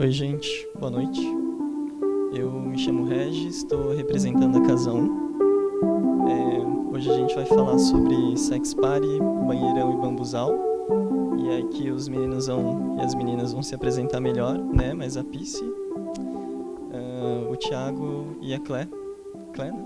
Oi, gente, boa noite. Eu me chamo Regis, estou representando a Casa 1. É, hoje a gente vai falar sobre sex party, banheirão e bambuzal. E é aqui os meninos vão, e as meninas vão se apresentar melhor, né? Mas a Pice, uh, o Thiago e a Clé. Clé, né?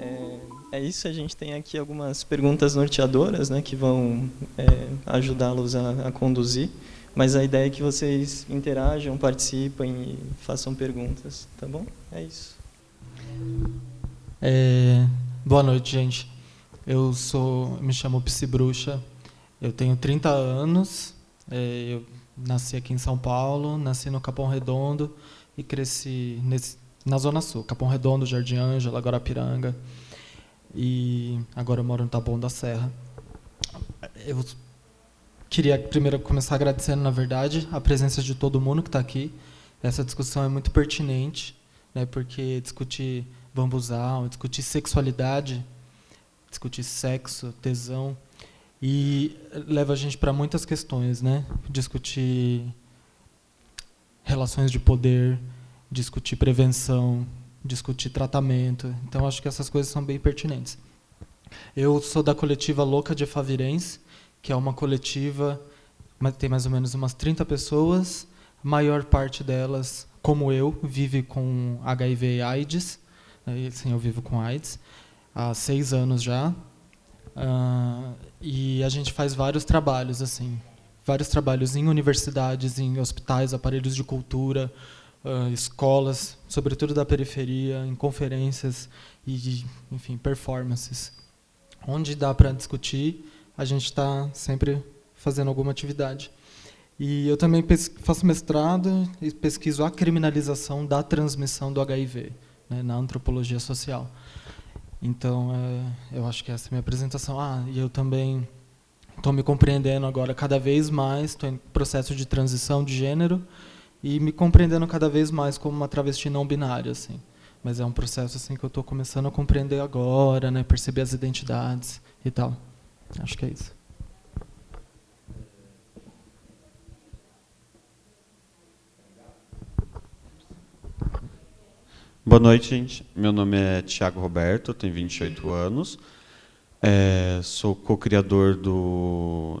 É, é isso, a gente tem aqui algumas perguntas norteadoras, né? Que vão é, ajudá-los a, a conduzir. Mas a ideia é que vocês interajam, participem e façam perguntas, tá bom? É isso. É, boa noite, gente. Eu sou, me chamo Psi Bruxa. Eu tenho 30 anos. É, eu nasci aqui em São Paulo, nasci no Capão Redondo e cresci nesse, na Zona Sul, Capão Redondo, Jardim Ângela, Guarapiranga. E agora eu moro no Taboão da Serra. Eu Queria primeiro começar agradecendo, na verdade, a presença de todo mundo que está aqui. Essa discussão é muito pertinente, né, porque discutir bambuzal, discutir sexualidade, discutir sexo, tesão, e leva a gente para muitas questões, né? Discutir relações de poder, discutir prevenção, discutir tratamento. Então acho que essas coisas são bem pertinentes. Eu sou da coletiva Louca de Favirense, que é uma coletiva, tem mais ou menos umas 30 pessoas, a maior parte delas, como eu, vive com HIV e AIDS, né, sim, eu vivo com AIDS, há seis anos já, uh, e a gente faz vários trabalhos, assim, vários trabalhos em universidades, em hospitais, aparelhos de cultura, uh, escolas, sobretudo da periferia, em conferências e, enfim, performances, onde dá para discutir a gente está sempre fazendo alguma atividade. E eu também faço mestrado e pesquiso a criminalização da transmissão do HIV né, na antropologia social. Então, é, eu acho que essa é a minha apresentação. Ah, e eu também estou me compreendendo agora cada vez mais, estou em processo de transição de gênero e me compreendendo cada vez mais como uma travesti não binária, assim. Mas é um processo assim que eu estou começando a compreender agora, né, perceber as identidades e tal. Acho que é isso. Boa noite, gente. Meu nome é Tiago Roberto, tenho 28 anos. É, sou co-criador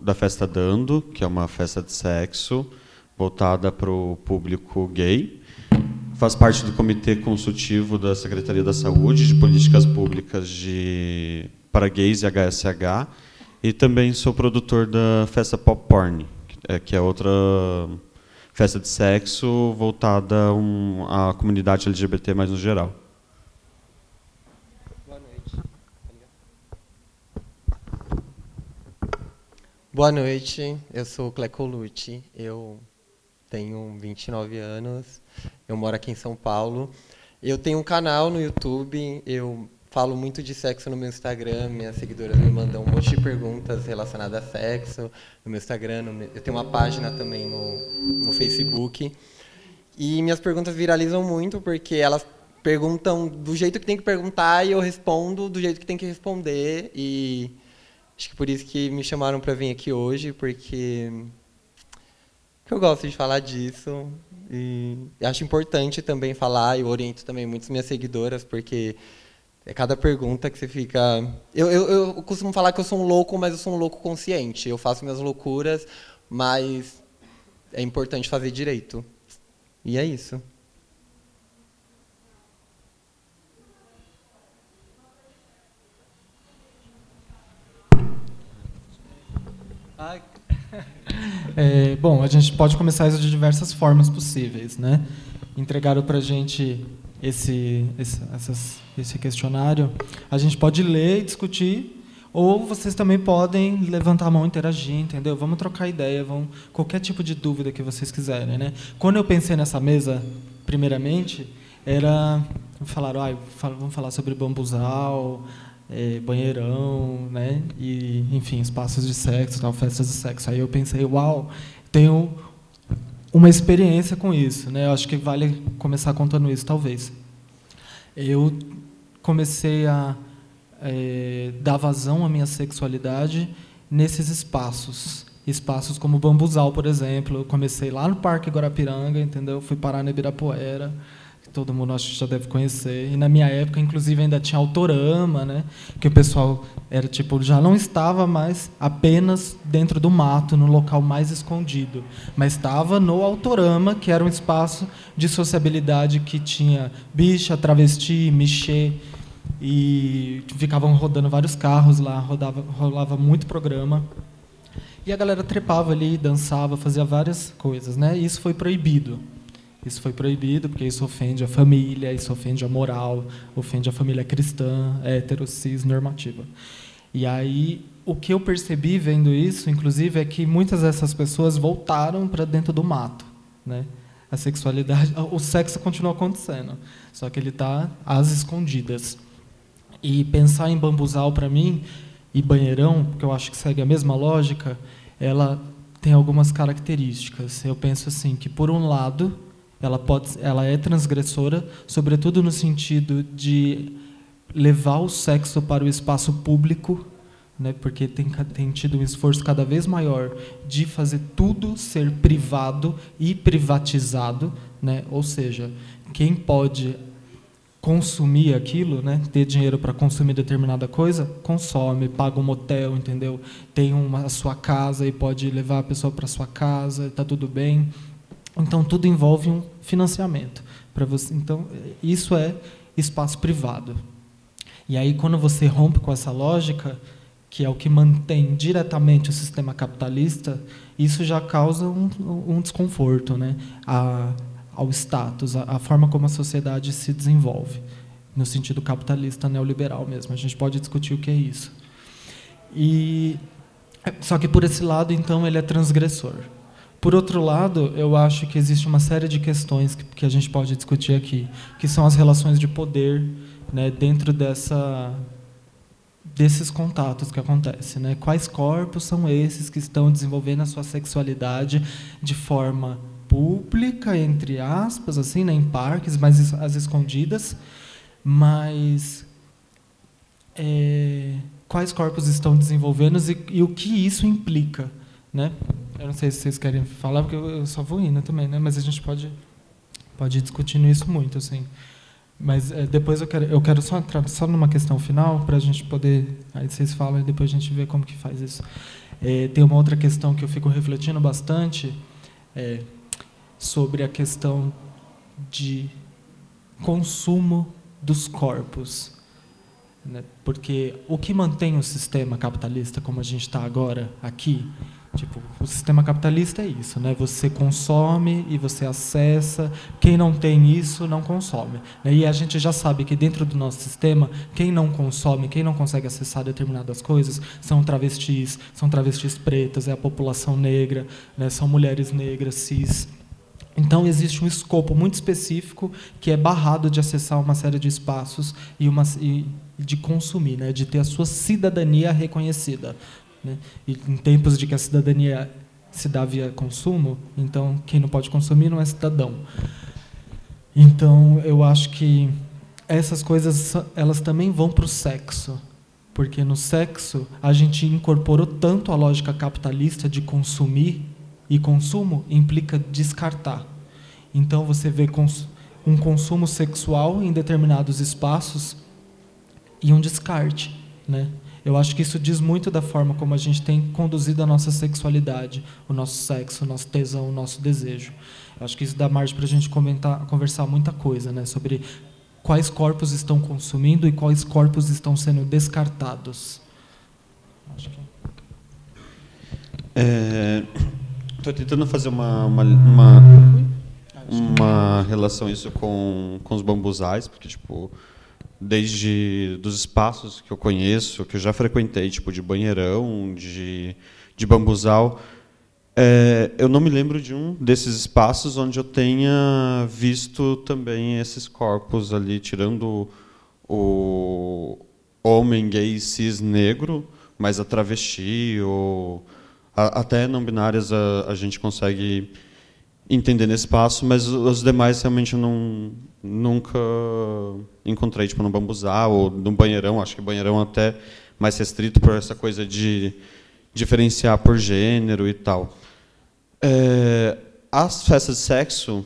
da Festa Dando, que é uma festa de sexo voltada para o público gay. Faz parte do Comitê Consultivo da Secretaria da Saúde de Políticas Públicas de, para Gays e HSH e também sou produtor da festa Pop Porn, que é outra festa de sexo voltada um, à comunidade LGBT mais no geral. Boa noite. Boa noite, eu sou Cleco Lute, eu tenho 29 anos, eu moro aqui em São Paulo. Eu tenho um canal no YouTube, eu falo muito de sexo no meu Instagram, minhas seguidoras me mandam um monte de perguntas relacionadas a sexo no meu Instagram. No meu, eu tenho uma página também no, no Facebook. E minhas perguntas viralizam muito porque elas perguntam do jeito que tem que perguntar e eu respondo do jeito que tem que responder. E acho que por isso que me chamaram para vir aqui hoje, porque eu gosto de falar disso. E acho importante também falar, eu oriento também muitas minhas seguidoras, porque é cada pergunta que você fica. Eu, eu, eu costumo falar que eu sou um louco, mas eu sou um louco consciente. Eu faço minhas loucuras, mas é importante fazer direito. E é isso. É, bom, a gente pode começar isso de diversas formas possíveis, né? Entregaram para gente esse, esse, essas, esse questionário, a gente pode ler e discutir, ou vocês também podem levantar a mão interagir, entendeu? Vamos trocar ideia, vamos, qualquer tipo de dúvida que vocês quiserem. Né? Quando eu pensei nessa mesa, primeiramente, era. Falaram, ah, vamos falar sobre bambuzal, é, banheirão, né? E, enfim, espaços de sexo, tal, festas de sexo. Aí eu pensei, uau, tenho uma experiência com isso. Né? Eu acho que vale começar contando isso, talvez. Eu comecei a é, dar vazão à minha sexualidade nesses espaços espaços como Bambuzal, por exemplo. Eu comecei lá no Parque Guarapiranga, entendeu? Fui parar no Ibirapuera, todo mundo acho que já deve conhecer. E na minha época, inclusive, ainda tinha Autorama, né? Que o pessoal era tipo já não estava mais apenas dentro do mato, no local mais escondido, mas estava no Autorama, que era um espaço de sociabilidade que tinha bicha, travesti, mexer e ficavam rodando vários carros lá, rodava, rolava muito programa. E a galera trepava ali, dançava, fazia várias coisas, né? E isso foi proibido. Isso foi proibido porque isso ofende a família, isso ofende a moral, ofende a família cristã, hétero, cis, normativa. E aí, o que eu percebi vendo isso, inclusive, é que muitas dessas pessoas voltaram para dentro do mato, né? A sexualidade, o sexo continua acontecendo, só que ele está às escondidas. E pensar em bambuzal para mim e banheirão, porque eu acho que segue a mesma lógica, ela tem algumas características. Eu penso assim que por um lado, ela pode ela é transgressora, sobretudo no sentido de levar o sexo para o espaço público, né, porque tem, tem tido um esforço cada vez maior de fazer tudo ser privado e privatizado, né, ou seja, quem pode consumir aquilo, né? Ter dinheiro para consumir determinada coisa, consome, paga um motel, entendeu? Tem uma a sua casa e pode levar a pessoa para sua casa, está tudo bem. Então tudo envolve um financiamento para você. Então isso é espaço privado. E aí quando você rompe com essa lógica, que é o que mantém diretamente o sistema capitalista, isso já causa um, um desconforto, né? A, ao status, a forma como a sociedade se desenvolve, no sentido capitalista neoliberal mesmo. A gente pode discutir o que é isso. E só que por esse lado, então, ele é transgressor. Por outro lado, eu acho que existe uma série de questões que, que a gente pode discutir aqui, que são as relações de poder, né, dentro dessa desses contatos que acontecem, né? Quais corpos são esses que estão desenvolvendo a sua sexualidade de forma pública, entre aspas, assim, né, em parques, mas as escondidas, mas é, quais corpos estão desenvolvendo e, e, o que isso implica, né? Eu não sei se vocês querem falar, porque eu, eu só vou indo também, né? Mas a gente pode pode ir discutindo isso muito, assim. Mas é, depois eu quero eu quero só entrar só numa questão final para a gente poder aí vocês falam e depois a gente vê como que faz isso. É, tem uma outra questão que eu fico refletindo bastante. É, sobre a questão de consumo dos corpos. Né? Porque o que mantém o sistema capitalista como a gente está agora aqui, tipo, o sistema capitalista é isso, né? Você consome e você acessa. Quem não tem isso não consome. Né? E a gente já sabe que dentro do nosso sistema, quem não consome, quem não consegue acessar determinadas coisas, são travestis, são travestis pretas, é a população negra, né? são mulheres negras, cis. Então existe um escopo muito específico que é barrado de acessar uma série de espaços e, uma, e de consumir, né, de ter a sua cidadania reconhecida. Né? E em tempos de que a cidadania se dá via consumo, então quem não pode consumir não é cidadão. Então eu acho que essas coisas elas também vão para o sexo, porque no sexo a gente incorporou tanto a lógica capitalista de consumir e consumo implica descartar. Então você vê um consumo sexual em determinados espaços e um descarte, né? Eu acho que isso diz muito da forma como a gente tem conduzido a nossa sexualidade, o nosso sexo, o nosso tesão, o nosso desejo. Eu acho que isso dá margem para a gente comentar, conversar muita coisa, né? Sobre quais corpos estão consumindo e quais corpos estão sendo descartados. Acho que... É Estou tentando fazer uma, uma, uma, uma, relação isso com, com os bambusais, porque, tipo, desde dos espaços que eu conheço, que eu já frequentei, tipo, de banheirão, de, de bambuzal, é, eu não me lembro de um desses espaços onde eu tenha visto também esses corpos ali, tirando o homem gay cis negro, mas a travesti ou até não binárias a, a gente consegue entender nesse espaço, mas os demais realmente não nunca encontrei tipo no bambuzal ou no banheirão, acho que banheirão até mais restrito por essa coisa de diferenciar por gênero e tal. É, as festas de sexo,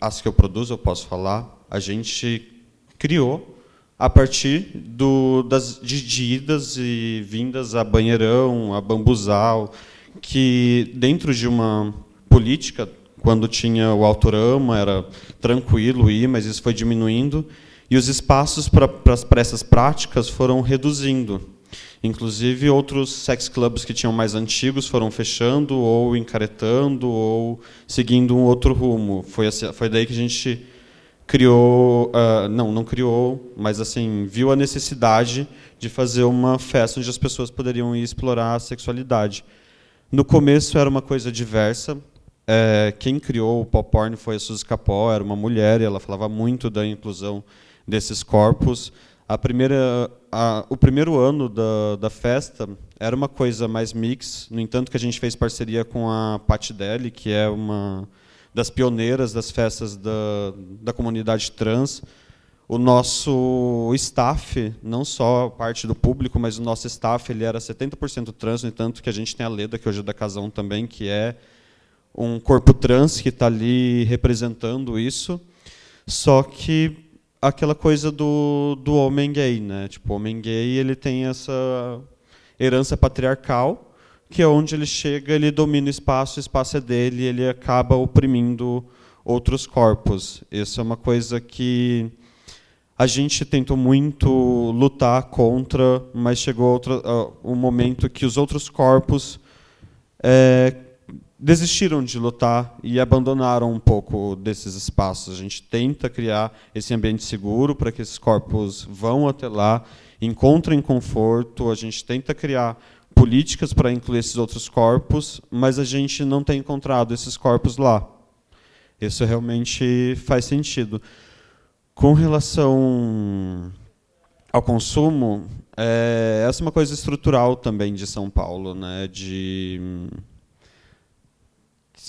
as que eu produzo, eu posso falar, a gente criou a partir do, das, de idas e vindas a banheirão, a bambuzal, que dentro de uma política, quando tinha o autorama, era tranquilo ir, mas isso foi diminuindo, e os espaços para essas práticas foram reduzindo. Inclusive, outros sex clubs que tinham mais antigos foram fechando ou encaretando ou seguindo um outro rumo. Foi, assim, foi daí que a gente criou, uh, não, não criou, mas assim viu a necessidade de fazer uma festa onde as pessoas poderiam ir explorar a sexualidade. No começo era uma coisa diversa. É, quem criou o pop porn foi a Suzy Capó, era uma mulher e ela falava muito da inclusão desses corpos. A primeira, a, o primeiro ano da, da festa era uma coisa mais mix, no entanto que a gente fez parceria com a Patti Deli, que é uma das pioneiras das festas da, da comunidade trans. O nosso staff, não só parte do público, mas o nosso staff ele era 70% trans, no entanto que a gente tem a Leda, que hoje é da Casão também, que é um corpo trans que está ali representando isso. Só que aquela coisa do, do homem gay, né? Tipo, o homem gay ele tem essa herança patriarcal, que é onde ele chega, ele domina o espaço, o espaço é dele, ele acaba oprimindo outros corpos. Isso é uma coisa que a gente tentou muito lutar contra, mas chegou outro, uh, um momento que os outros corpos é, desistiram de lutar e abandonaram um pouco desses espaços. A gente tenta criar esse ambiente seguro para que esses corpos vão até lá, encontrem conforto, a gente tenta criar políticas para incluir esses outros corpos, mas a gente não tem encontrado esses corpos lá. Isso realmente faz sentido. Com relação ao consumo, é, essa é uma coisa estrutural também de São Paulo, né? De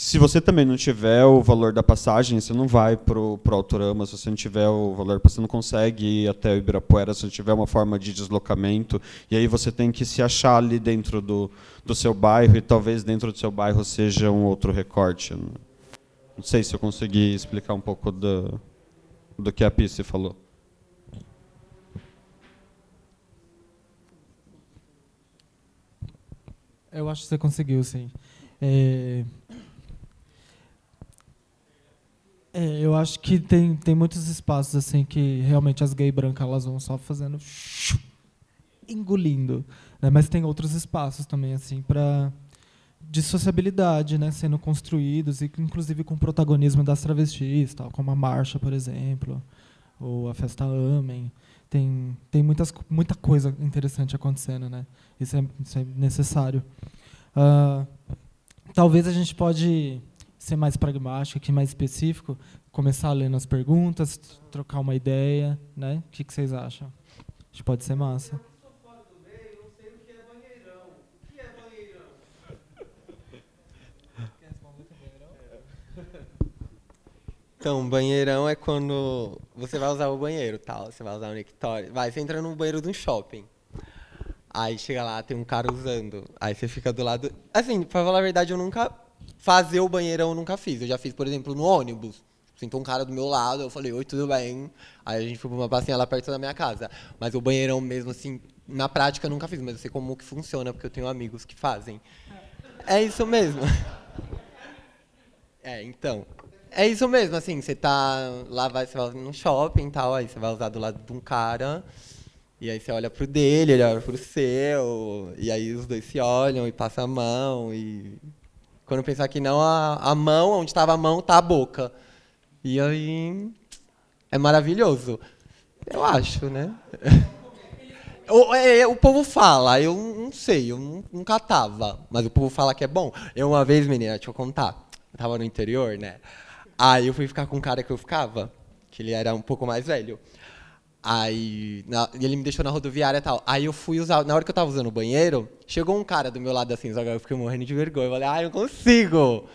se você também não tiver o valor da passagem, você não vai para o Autorama. Se você não tiver o valor, você não consegue ir até o Ibirapuera. Se não tiver uma forma de deslocamento, e aí você tem que se achar ali dentro do, do seu bairro, e talvez dentro do seu bairro seja um outro recorte. Não sei se eu consegui explicar um pouco do, do que a Pisce falou. Eu acho que você conseguiu, sim. É, É, eu acho que tem, tem muitos espaços assim que realmente as gays brancas elas vão só fazendo engolindo, né? Mas tem outros espaços também assim para de sociabilidade, né, sendo construídos e inclusive com protagonismo das travestis, tal, como a marcha, por exemplo, ou a festa Amém. Tem tem muitas muita coisa interessante acontecendo, né? Isso é, isso é necessário. Uh, talvez a gente pode ser mais pragmático, aqui mais específico, começar lendo as perguntas, trocar uma ideia, né? O que, que vocês acham? Acho que pode ser massa. Então, banheirão é quando você vai usar o banheiro, tal. Você vai usar o nectório. Vai, você entra no banheiro de um shopping. Aí chega lá, tem um cara usando. Aí você fica do lado. Assim, pra falar a verdade, eu nunca Fazer o banheirão eu nunca fiz. Eu já fiz, por exemplo, no ônibus. Sentou um cara do meu lado, eu falei, oi, tudo bem? Aí a gente foi pra uma passinha lá perto da minha casa. Mas o banheirão mesmo, assim, na prática eu nunca fiz, mas eu sei como que funciona, porque eu tenho amigos que fazem. É isso mesmo. É, então. É isso mesmo, assim, você tá lá, vai, você vai no shopping e tal, aí você vai usar do lado de um cara, e aí você olha pro dele, ele olha pro seu, e aí os dois se olham e passam a mão, e quando pensar que não, a, a mão, onde estava a mão, está a boca. E aí é maravilhoso. Eu acho, né? O, é, o povo fala, eu não sei, eu nunca tava, mas o povo fala que é bom. Eu uma vez, menina, deixa eu contar, eu tava no interior, né? Aí eu fui ficar com um cara que eu ficava, que ele era um pouco mais velho. Aí na, ele me deixou na rodoviária e tal. Aí eu fui usar. Na hora que eu tava usando o banheiro, chegou um cara do meu lado assim, eu fiquei morrendo de vergonha. Eu falei, ai, ah, eu consigo!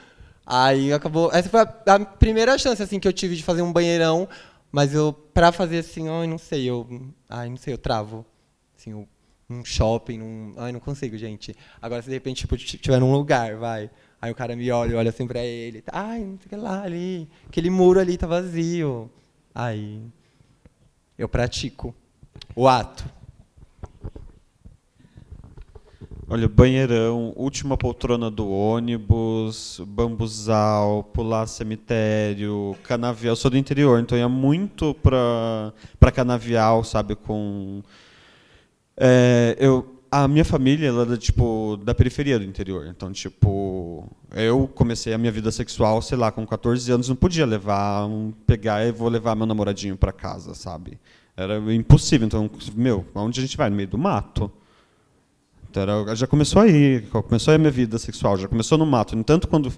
Aí acabou. Essa foi a, a, primeira chance assim que eu tive de fazer um banheirão, mas eu, pra fazer assim, ai, não sei, eu. Ai, não sei, eu travo. Assim, eu shopping, num... Ai, não consigo, gente. Agora, se de repente, tipo, estiver num lugar, vai. Aí o cara me olha, olha assim pra ele. Ai, não sei o que lá, ali. Aquele muro ali tá vazio. Aí eu pratico o ato. Olha, banheirão, última poltrona do ônibus, bambuzal, pular cemitério, canavial. Eu sou do interior, então ia muito para canavial, sabe, com é, eu a minha família ela é tipo da periferia do interior. Então, tipo, eu comecei a minha vida sexual, sei lá, com 14 anos, não podia levar, um, pegar e vou levar meu namoradinho para casa, sabe? Era impossível. Então, meu, onde a gente vai no meio do mato? Era, já começou aí, começou aí a minha vida sexual, já começou no mato. No entanto, quando,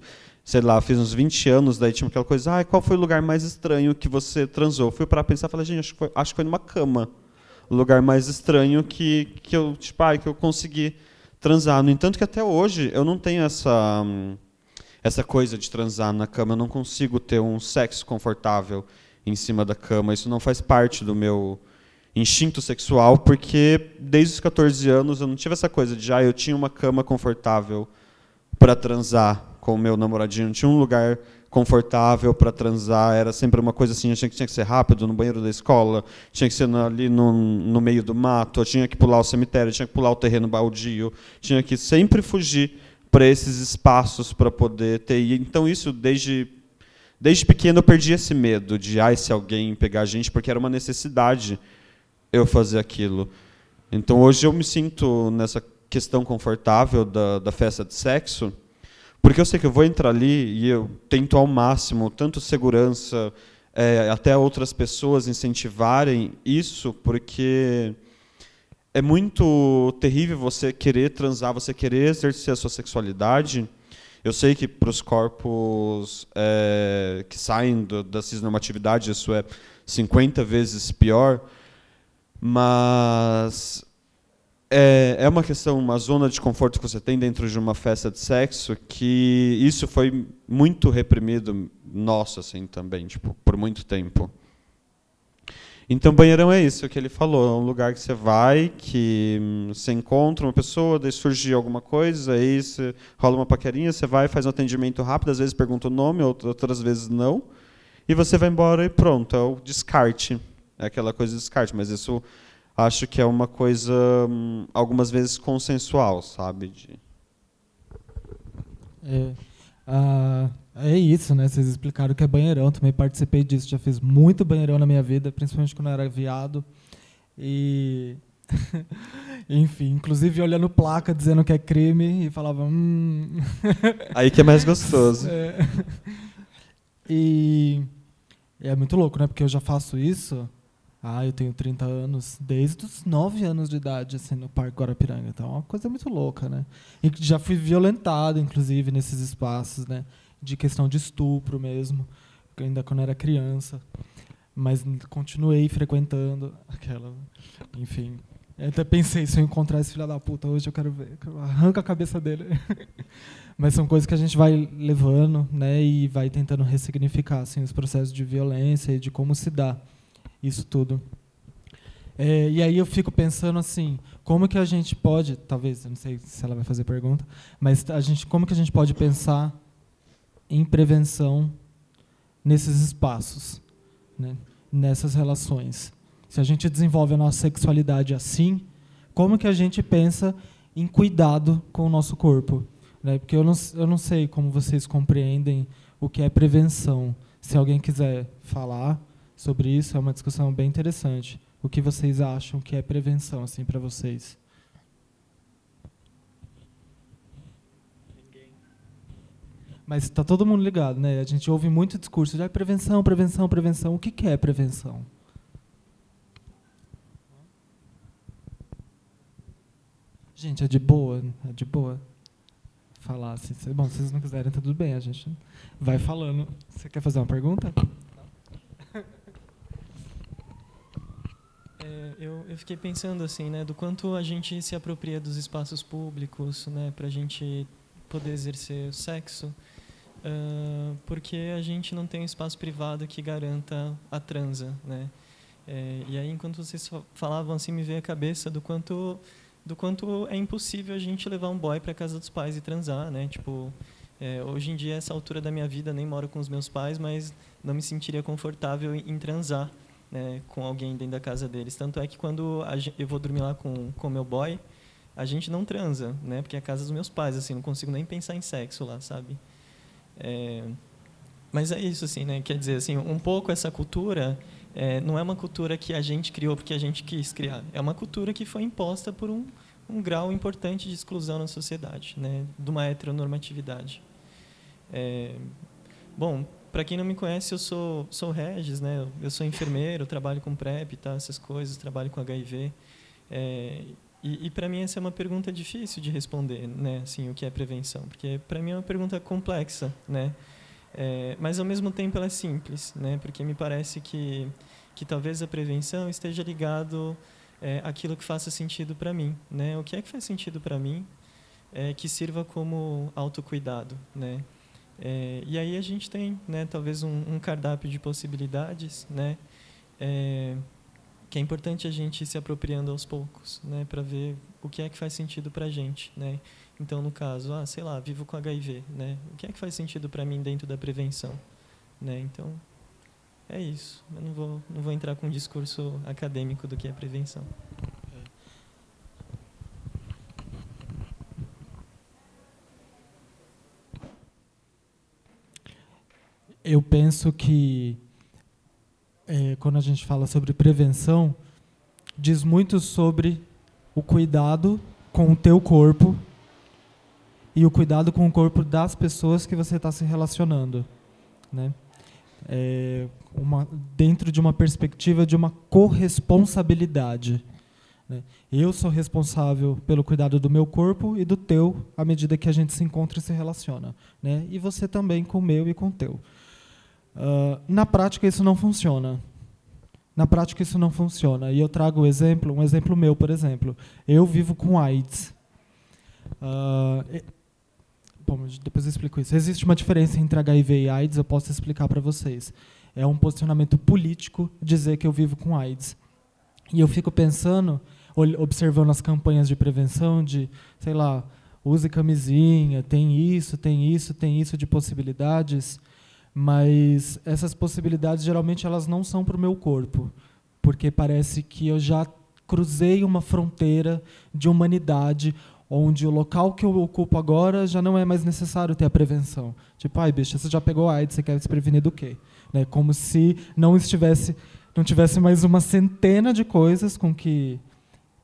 sei lá, fiz uns 20 anos, daí tinha aquela coisa, ah, qual foi o lugar mais estranho que você transou? Fui para pensar, falei, gente, acho que, foi, acho que foi numa cama. O lugar mais estranho que, que eu, tipo, ah, que eu consegui transar. No entanto, que até hoje eu não tenho essa essa coisa de transar na cama, eu não consigo ter um sexo confortável em cima da cama. Isso não faz parte do meu instinto sexual, porque desde os 14 anos eu não tive essa coisa de já ah, eu tinha uma cama confortável para transar com o meu namoradinho, não tinha um lugar confortável para transar, era sempre uma coisa assim, tinha que, tinha que ser rápido no banheiro da escola, tinha que ser ali no, no meio do mato, tinha que pular o cemitério, tinha que pular o terreno baldio, tinha que sempre fugir para esses espaços para poder ter. Então isso desde desde pequeno eu perdi esse medo de ai se alguém pegar a gente, porque era uma necessidade eu fazer aquilo. Então hoje eu me sinto nessa questão confortável da, da festa de sexo, porque eu sei que eu vou entrar ali e eu tento ao máximo, tanto segurança, é, até outras pessoas incentivarem isso, porque é muito terrível você querer transar, você querer exercer a sua sexualidade. Eu sei que para os corpos é, que saem do, da cisnormatividade isso é 50 vezes pior, mas é, é uma questão, uma zona de conforto que você tem dentro de uma festa de sexo que isso foi muito reprimido nosso assim também, tipo, por muito tempo. Então, banheirão é isso que ele falou, é um lugar que você vai, que hum, você encontra uma pessoa, daí surge alguma coisa, aí você rola uma paquerinha, você vai, faz um atendimento rápido, às vezes pergunta o nome, outras vezes não, e você vai embora e pronto, é o descarte. É aquela coisa de descarte, mas isso acho que é uma coisa hum, algumas vezes consensual, sabe? De... É, ah, é isso, né? Vocês explicaram que é banheirão, também participei disso, já fiz muito banheirão na minha vida, principalmente quando eu era viado. E enfim, inclusive olhando placa dizendo que é crime e falava, hum. Aí que é mais gostoso. é. E é muito louco, né? Porque eu já faço isso ah, eu tenho 30 anos, desde os 9 anos de idade, assim, no Parque Guarapiranga. Então é uma coisa muito louca, né? E já fui violentado, inclusive, nesses espaços, né? De questão de estupro mesmo, ainda quando era criança. Mas continuei frequentando aquela. Enfim. Até pensei, se eu encontrar esse filho da puta hoje, eu quero ver. Arranca a cabeça dele. Mas são coisas que a gente vai levando, né? E vai tentando ressignificar, assim, os processos de violência e de como se dá isso tudo. É, e aí eu fico pensando assim, como que a gente pode, talvez, eu não sei se ela vai fazer pergunta, mas a gente, como que a gente pode pensar em prevenção nesses espaços, né, nessas relações? Se a gente desenvolve a nossa sexualidade assim, como que a gente pensa em cuidado com o nosso corpo? Né? Porque eu não, eu não sei como vocês compreendem o que é prevenção. Se alguém quiser falar, sobre isso. É uma discussão bem interessante. O que vocês acham que é prevenção assim para vocês? Mas está todo mundo ligado, né? A gente ouve muito discurso de ah, prevenção, prevenção, prevenção. O que, que é prevenção? Gente, é de boa, é de boa falar. Assim. Bom, se vocês não quiserem, tá tudo bem. A gente vai falando. Você quer fazer uma pergunta? Eu, eu fiquei pensando assim, né, do quanto a gente se apropria dos espaços públicos, né, para a gente poder exercer o sexo, uh, porque a gente não tem um espaço privado que garanta a transa, né. É, e aí, enquanto vocês falavam assim, me veio a cabeça do quanto do quanto é impossível a gente levar um boy para casa dos pais e transar, né? Tipo, é, hoje em dia, essa altura da minha vida, nem moro com os meus pais, mas não me sentiria confortável em transar né, com alguém dentro da casa deles. Tanto é que quando eu vou dormir lá com o meu boy, a gente não transa, né? Porque é a casa dos meus pais, assim, não consigo nem pensar em sexo lá, sabe? É, mas é isso, assim, né? Quer dizer, assim, um pouco essa cultura é, não é uma cultura que a gente criou porque a gente quis criar. É uma cultura que foi imposta por um, um grau importante de exclusão na sociedade, né? De uma heteronormatividade. É, bom, para quem não me conhece, eu sou sou Regis, né? Eu sou enfermeiro, trabalho com PrEP, tá? Essas coisas, trabalho com HIV. É, e, e para mim essa é uma pergunta difícil de responder, né? Assim, o que é prevenção? Porque para mim é uma pergunta complexa, né? É, mas ao mesmo tempo ela é simples, né? Porque me parece que que talvez a prevenção esteja ligado é, que faça sentido para mim, né? O que é que faz sentido para mim é, que sirva como autocuidado, né? É, e aí a gente tem, né, talvez um, um cardápio de possibilidades, né? É, que é importante a gente ir se apropriando aos poucos, né, para ver o que é que faz sentido para a gente, né. Então, no caso, ah, sei lá, vivo com HIV, né, o que é que faz sentido para mim dentro da prevenção, né. Então, é isso. Eu não vou, não vou entrar com um discurso acadêmico do que é prevenção. Eu penso que é, quando a gente fala sobre prevenção, diz muito sobre o cuidado com o teu corpo e o cuidado com o corpo das pessoas que você está se relacionando, né? É uma, dentro de uma perspectiva de uma corresponsabilidade. Né? Eu sou responsável pelo cuidado do meu corpo e do teu à medida que a gente se encontra e se relaciona, né? E você também com o meu e com o teu. Uh, na prática isso não funciona. Na prática isso não funciona. E eu trago um exemplo, um exemplo meu, por exemplo. Eu vivo com AIDS. Uh, bom, depois eu explico isso. Existe uma diferença entre HIV e AIDS, eu posso explicar para vocês. É um posicionamento político dizer que eu vivo com AIDS. E eu fico pensando, observando as campanhas de prevenção, de, sei lá, use camisinha, tem isso, tem isso, tem isso de possibilidades mas essas possibilidades geralmente elas não são para o meu corpo, porque parece que eu já cruzei uma fronteira de humanidade onde o local que eu ocupo agora já não é mais necessário ter a prevenção. Tipo, ai, bicho, você já pegou AIDS, você quer se prevenir do quê? Né? Como se não estivesse, não tivesse mais uma centena de coisas com que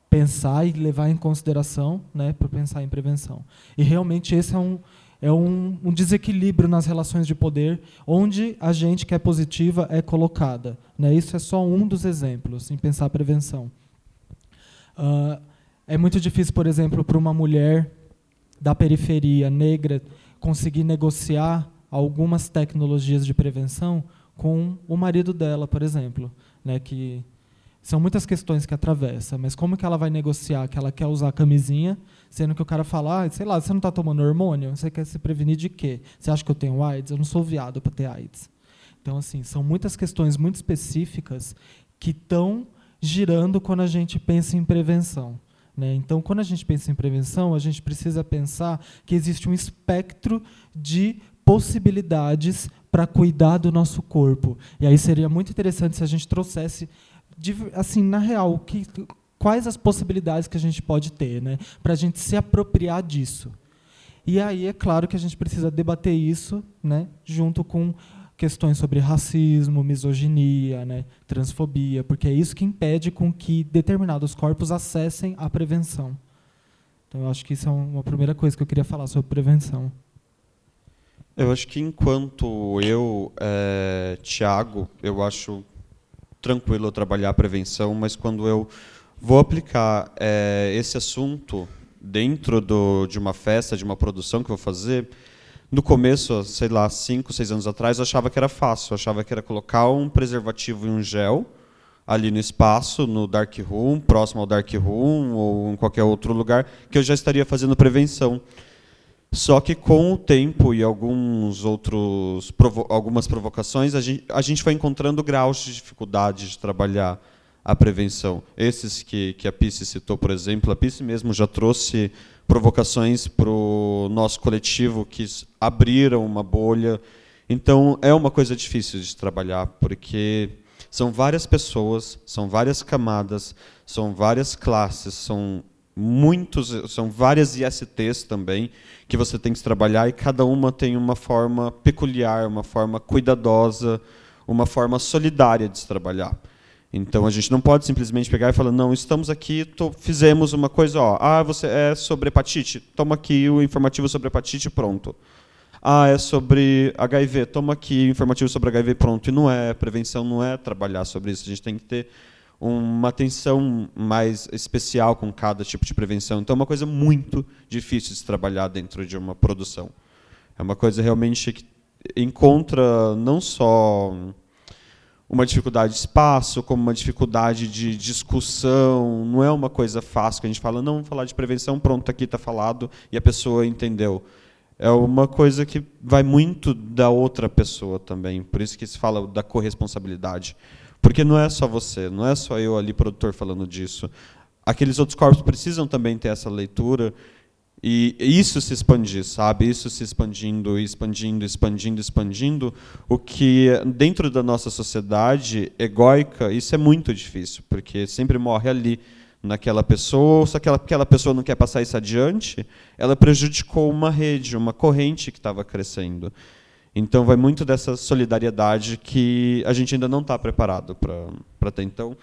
pensar e levar em consideração, né, para pensar em prevenção. E realmente esse é um é um, um, desequilíbrio nas relações de poder, onde a gente que é positiva é colocada. Né? Isso é só um dos exemplos em pensar prevenção. Uh, é muito difícil, por exemplo, para uma mulher da periferia negra conseguir negociar algumas tecnologias de prevenção com o marido dela, por exemplo, né, que são muitas questões que atravessa, mas como que ela vai negociar que ela quer usar camisinha, sendo que o cara fala, ah, sei lá, você não está tomando hormônio? Você quer se prevenir de quê? Você acha que eu tenho AIDS? Eu não sou viado para ter AIDS. Então, assim, são muitas questões muito específicas que estão girando quando a gente pensa em prevenção. Né? Então, quando a gente pensa em prevenção, a gente precisa pensar que existe um espectro de possibilidades para cuidar do nosso corpo. E aí seria muito interessante se a gente trouxesse assim, na real, que, quais as possibilidades que a gente pode ter, né, para a gente se apropriar disso. E aí é claro que a gente precisa debater isso, né, junto com questões sobre racismo, misoginia, né, transfobia, porque é isso que impede com que determinados corpos acessem a prevenção. Então eu acho que isso é uma primeira coisa que eu queria falar sobre prevenção. Eu acho que enquanto eu, é, Tiago, eu acho tranquilo trabalhar a prevenção, mas quando eu vou aplicar é, esse assunto dentro do, de uma festa, de uma produção que vou fazer, no começo, sei lá, cinco, seis anos atrás, eu achava que era fácil. Eu achava que era colocar um preservativo e um gel ali no espaço, no dark room, próximo ao dark room ou em qualquer outro lugar, que eu já estaria fazendo prevenção. Só que com o tempo e alguns outros provo algumas provocações, a gente, a gente foi encontrando graus de dificuldade de trabalhar a prevenção. Esses que, que a Pice citou, por exemplo, a Pice mesmo já trouxe provocações para o nosso coletivo que abriram uma bolha. Então, é uma coisa difícil de trabalhar, porque são várias pessoas, são várias camadas, são várias classes, são muitos, são várias ISTs também que você tem que trabalhar e cada uma tem uma forma peculiar, uma forma cuidadosa, uma forma solidária de se trabalhar. Então a gente não pode simplesmente pegar e falar, não, estamos aqui, tô, fizemos uma coisa, ó, ah, você é sobre hepatite, toma aqui o informativo sobre hepatite, pronto. Ah, é sobre HIV, toma aqui o informativo sobre HIV, pronto. E não é, prevenção não é trabalhar sobre isso, a gente tem que ter uma atenção mais especial com cada tipo de prevenção. Então é uma coisa muito difícil de se trabalhar dentro de uma produção. É uma coisa realmente que encontra não só uma dificuldade de espaço, como uma dificuldade de discussão. Não é uma coisa fácil que a gente fala, não, vamos falar de prevenção, pronto, aqui está falado e a pessoa entendeu. É uma coisa que vai muito da outra pessoa também. Por isso que se fala da corresponsabilidade. Porque não é só você, não é só eu ali, produtor, falando disso. Aqueles outros corpos precisam também ter essa leitura e isso se expandir, sabe? Isso se expandindo, expandindo, expandindo, expandindo. O que, dentro da nossa sociedade egóica, isso é muito difícil, porque sempre morre ali, naquela pessoa, se aquela, aquela pessoa não quer passar isso adiante, ela prejudicou uma rede, uma corrente que estava crescendo. Então, vai muito dessa solidariedade que a gente ainda não está preparado para ter. Então,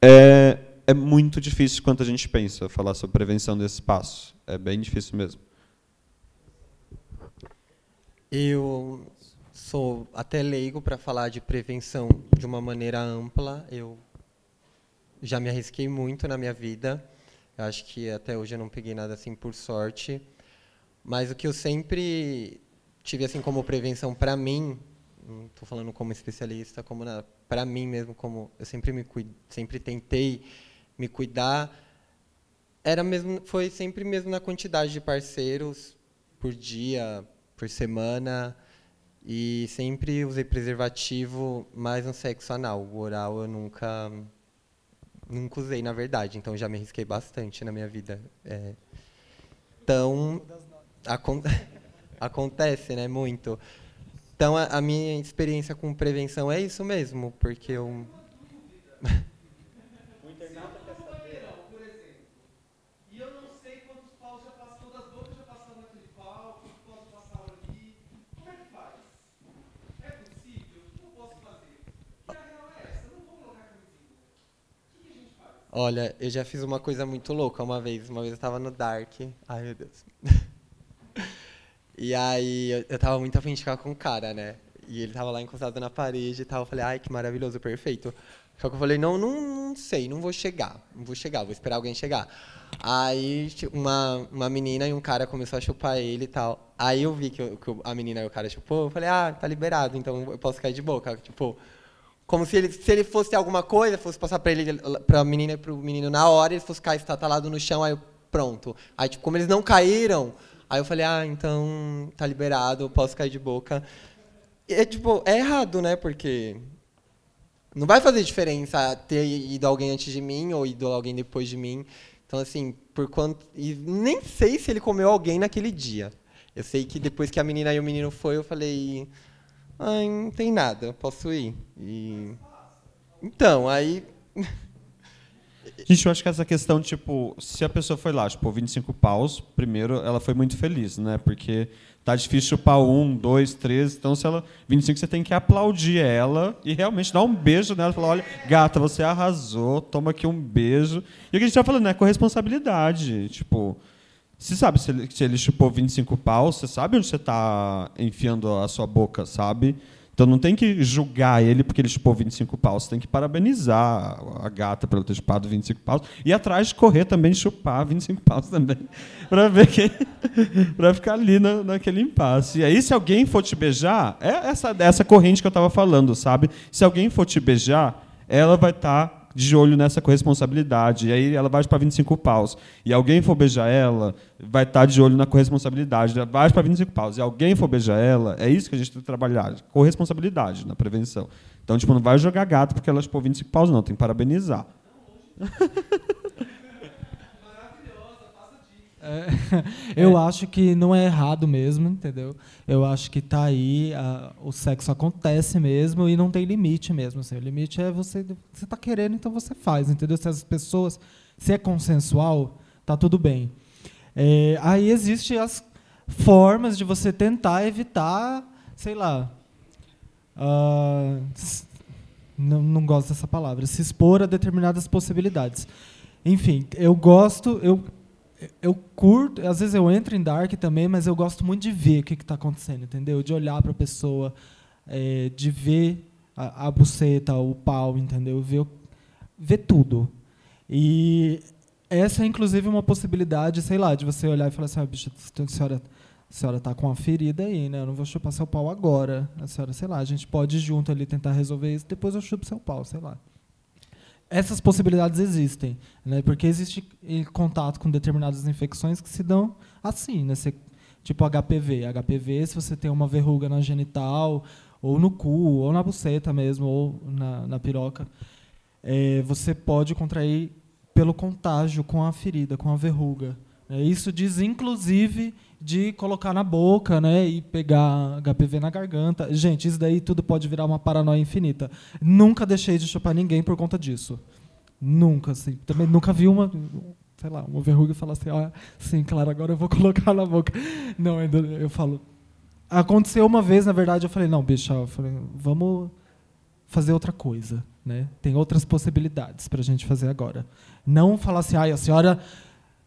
é, é muito difícil quanto a gente pensa falar sobre prevenção desse espaço. É bem difícil mesmo. Eu sou até leigo para falar de prevenção de uma maneira ampla. Eu já me arrisquei muito na minha vida. Eu acho que até hoje eu não peguei nada assim por sorte. Mas o que eu sempre tive assim como prevenção para mim, não estou falando como especialista, como para mim mesmo, como eu sempre me sempre tentei me cuidar, era mesmo, foi sempre mesmo na quantidade de parceiros por dia, por semana, e sempre usei preservativo mais no sexo anal. O oral eu nunca nunca usei, na verdade, então já me arrisquei bastante na minha vida. É, então, acon acontece, né, muito. Então, a, a minha experiência com prevenção é isso mesmo, porque eu Olha, eu já fiz uma coisa muito louca uma vez. Uma vez eu tava no Dark. Ai, meu Deus. e aí eu, eu tava muito afim de ficar com o cara, né? E ele tava lá encostado na parede e tal. Eu falei, ai, que maravilhoso, perfeito. Só que eu falei, não, não, não sei, não vou chegar. Não vou chegar, vou esperar alguém chegar. Aí uma, uma menina e um cara começou a chupar ele e tal. Aí eu vi que, que a menina e o cara chupou. Eu falei, ah, tá liberado, então eu posso cair de boca. Tipo, como se ele, se ele fosse alguma coisa, fosse passar para ele, para a menina e para o menino na hora, ele fosse cair estatalado no chão, aí eu, pronto. Aí, tipo, como eles não caíram, aí eu falei, ah, então tá liberado, eu posso cair de boca. E, é, tipo, é errado, né? Porque não vai fazer diferença ter ido alguém antes de mim ou ido alguém depois de mim. Então, assim, por quanto. E nem sei se ele comeu alguém naquele dia. Eu sei que depois que a menina e o menino foi, eu falei ah, não tem nada, posso ir. E... Então, aí. Gente, eu acho que essa questão, tipo, se a pessoa foi lá, tipo, 25 paus, primeiro, ela foi muito feliz, né? Porque tá difícil chupar um, dois, três. Então, se ela. 25, você tem que aplaudir ela e realmente dar um beijo nela falar: olha, gata, você arrasou, toma aqui um beijo. E o que a gente tá falando, né? Corresponsabilidade. Tipo, você sabe se ele, se ele chupou 25 paus, você sabe onde você está enfiando a sua boca, sabe? Então não tem que julgar ele porque ele chupou 25 paus, você tem que parabenizar a gata pelo ter chupado 25 paus e atrás de correr também chupar 25 paus também, para ver quem para ficar ali na, naquele impasse. E aí se alguém for te beijar, é essa essa corrente que eu estava falando, sabe? Se alguém for te beijar, ela vai estar tá de olho nessa corresponsabilidade. E aí ela vai para 25 paus. E alguém for beijar ela, vai estar tá de olho na corresponsabilidade. Vai para 25 paus. E alguém for beijar ela, é isso que a gente tem que trabalhar. Corresponsabilidade na prevenção. Então, tipo, não vai jogar gato porque ela chupou 25 paus, não. Tem que parabenizar. É, eu acho que não é errado mesmo, entendeu? Eu acho que tá aí, a, o sexo acontece mesmo e não tem limite mesmo. Assim, o limite é você, você tá querendo, então você faz, entendeu? Se as pessoas, se é consensual, tá tudo bem. É, aí existem as formas de você tentar evitar, sei lá, uh, não, não gosto dessa palavra, se expor a determinadas possibilidades. Enfim, eu gosto, eu eu curto, às vezes eu entro em Dark também, mas eu gosto muito de ver o que está acontecendo, entendeu? De olhar para a pessoa, é, de ver a, a buceta, o pau, entendeu? Ver, ver tudo. E essa é, inclusive, uma possibilidade, sei lá, de você olhar e falar assim, ah, bicho, a senhora a senhora está com uma ferida aí, né? Eu não vou chupar seu pau agora. A senhora, sei lá, a gente pode ir junto ali tentar resolver isso, depois eu chupo seu pau, sei lá essas possibilidades existem, né? Porque existe contato com determinadas infecções que se dão assim, né? Você, tipo HPV. HPV, se você tem uma verruga na genital, ou no cu, ou na buceta mesmo, ou na, na piroca, é, você pode contrair pelo contágio com a ferida, com a verruga. É, isso diz, inclusive, de colocar na boca né, e pegar HPV na garganta. Gente, isso daí tudo pode virar uma paranoia infinita. Nunca deixei de chupar ninguém por conta disso. Nunca, assim. Também nunca vi uma, sei lá, uma verruga e falar assim, ah, sim, claro, agora eu vou colocar na boca. Não, ainda eu falo. Aconteceu uma vez, na verdade, eu falei, não, bicho, eu falei, vamos fazer outra coisa, né? Tem outras possibilidades para a gente fazer agora. Não falar assim, ah, a senhora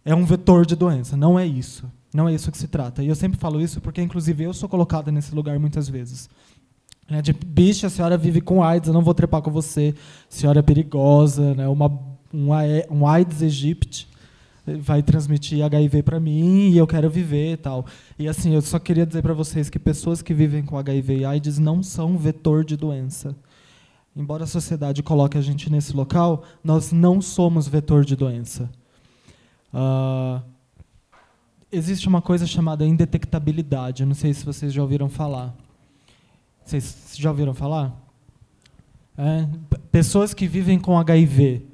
é um vetor de doença. Não é isso. Não é isso que se trata. E eu sempre falo isso porque, inclusive, eu sou colocada nesse lugar muitas vezes. É de bicha, a senhora vive com AIDS, eu não vou trepar com você. A senhora é perigosa, né? Uma, um, um AIDS egípcio vai transmitir HIV para mim e eu quero viver e tal. E assim, eu só queria dizer para vocês que pessoas que vivem com HIV e AIDS não são vetor de doença. Embora a sociedade coloque a gente nesse local, nós não somos vetor de doença. Uh, existe uma coisa chamada indetectabilidade. Eu não sei se vocês já ouviram falar. Vocês já ouviram falar? É, pessoas que vivem com HIV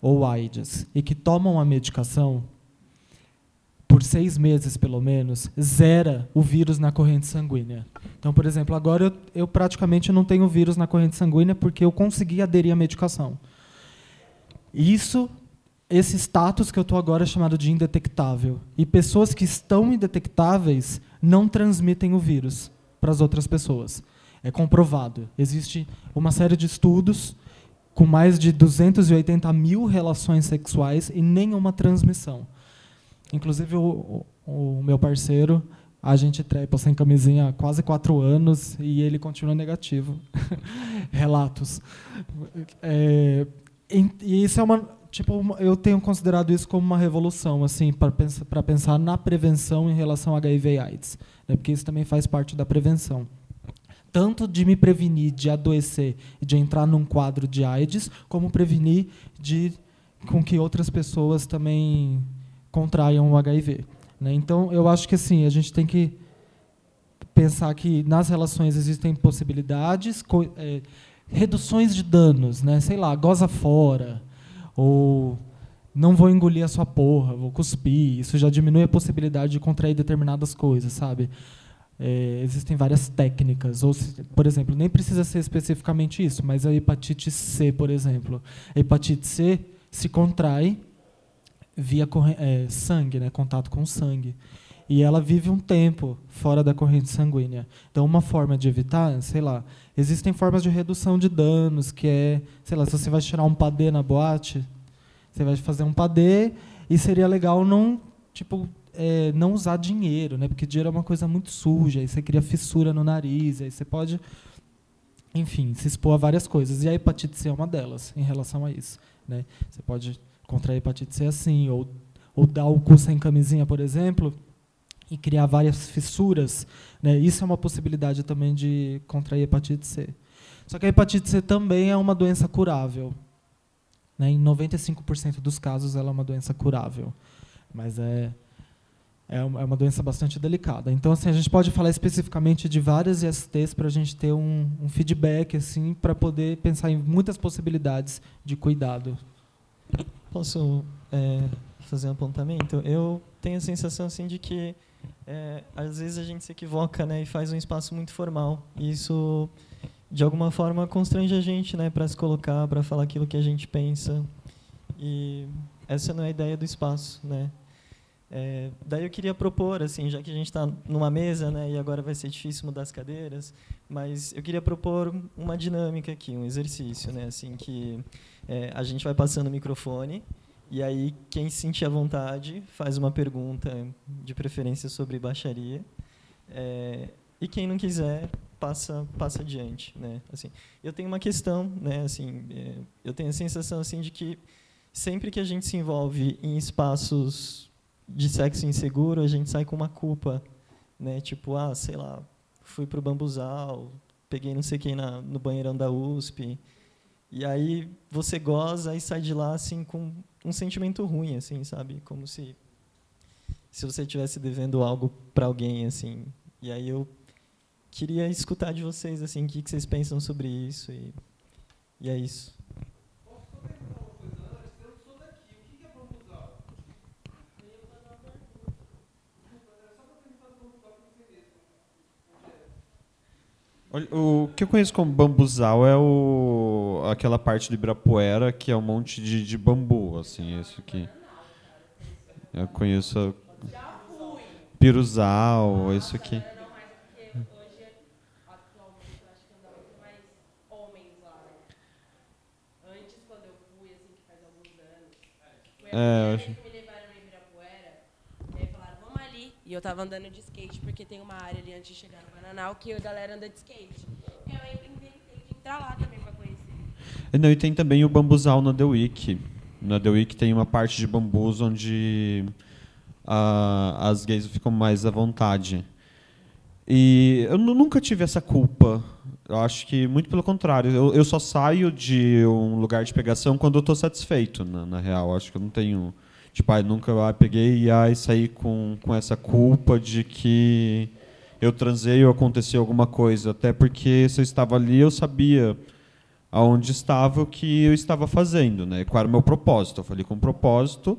ou AIDS e que tomam a medicação por seis meses pelo menos zera o vírus na corrente sanguínea. Então, por exemplo, agora eu, eu praticamente não tenho vírus na corrente sanguínea porque eu consegui aderir à medicação. Isso esse status que eu estou agora é chamado de indetectável. E pessoas que estão indetectáveis não transmitem o vírus para as outras pessoas. É comprovado. Existe uma série de estudos com mais de 280 mil relações sexuais e nenhuma transmissão. Inclusive, o, o, o meu parceiro, a gente trepa sem camisinha há quase quatro anos e ele continua negativo. Relatos. É, e isso é uma tipo, eu tenho considerado isso como uma revolução, assim, para pensar, na prevenção em relação a HIV e AIDS, né? porque isso também faz parte da prevenção. Tanto de me prevenir de adoecer e de entrar num quadro de AIDS, como prevenir de com que outras pessoas também contraiam o HIV. Né? Então, eu acho que assim, a gente tem que pensar que nas relações existem possibilidades, é, reduções de danos, né? sei lá, goza fora, ou não vou engolir a sua porra, vou cuspir. Isso já diminui a possibilidade de contrair determinadas coisas, sabe? É, existem várias técnicas, ou se, por exemplo, nem precisa ser especificamente isso, mas a hepatite C, por exemplo, a hepatite C se contrai via é, sangue, né, contato com sangue, e ela vive um tempo fora da corrente sanguínea. Então, uma forma de evitar, sei lá, Existem formas de redução de danos, que é, sei lá, se você vai tirar um padê na boate, você vai fazer um padê e seria legal não, tipo, é, não usar dinheiro, né? Porque dinheiro é uma coisa muito suja, aí você cria fissura no nariz, aí você pode, enfim, se expor a várias coisas. E a hepatite C é uma delas em relação a isso, né? Você pode contrair hepatite C assim, ou, ou dar o cu sem camisinha, por exemplo, e criar várias fissuras, né? Isso é uma possibilidade também de contrair hepatite C. Só que a hepatite C também é uma doença curável. Né? Em 95% dos casos ela é uma doença curável, mas é é, é uma doença bastante delicada. Então, assim, a gente pode falar especificamente de várias ISTs para a gente ter um, um feedback, assim, para poder pensar em muitas possibilidades de cuidado Posso é, fazer um apontamento? Eu tenho a sensação assim de que é, às vezes a gente se equivoca, né, e faz um espaço muito formal. E isso de alguma forma constrange a gente, né, para se colocar, para falar aquilo que a gente pensa. E essa não é a ideia do espaço, né? É, daí eu queria propor, assim, já que a gente está numa mesa, né, e agora vai ser difícil mudar as cadeiras, mas eu queria propor uma dinâmica aqui, um exercício, né, assim, que é, a gente vai passando o microfone e aí quem se sentir à vontade faz uma pergunta, de preferência sobre baixaria, é, e quem não quiser passa passa adiante, né, assim. Eu tenho uma questão, né, assim, é, eu tenho a sensação assim de que sempre que a gente se envolve em espaços de sexo inseguro, a gente sai com uma culpa, né? Tipo, ah, sei lá, fui pro bambuzal, peguei não sei quem na, no banheirão da USP. E aí você goza e sai de lá assim com um sentimento ruim, assim, sabe? Como se se você estivesse devendo algo para alguém, assim. E aí eu queria escutar de vocês, assim, o que vocês pensam sobre isso e, e é isso. O que eu conheço como bambuzal é o, aquela parte do Ibirapuera que é um monte de, de bambu, assim, isso aqui. Eu conheço piruzal, isso aqui. É, eu acho. E eu tava andando de skate, porque tem uma área ali antes de chegar no Bananal que a galera anda de skate. E eu inventei de entrar lá também pra conhecer. E, não, e tem também o bambuzal na The Week. Na The Week tem uma parte de bambus onde uh, as gays ficam mais à vontade. E eu nunca tive essa culpa. Eu acho que, muito pelo contrário, eu, eu só saio de um lugar de pegação quando eu estou satisfeito, na, na real. Eu acho que eu não tenho Tipo, ah, nunca ah, peguei e aí saí com, com essa culpa de que eu transei ou aconteceu alguma coisa. Até porque se eu estava ali, eu sabia aonde estava o que eu estava fazendo, né? Qual era o meu propósito. Eu falei com propósito.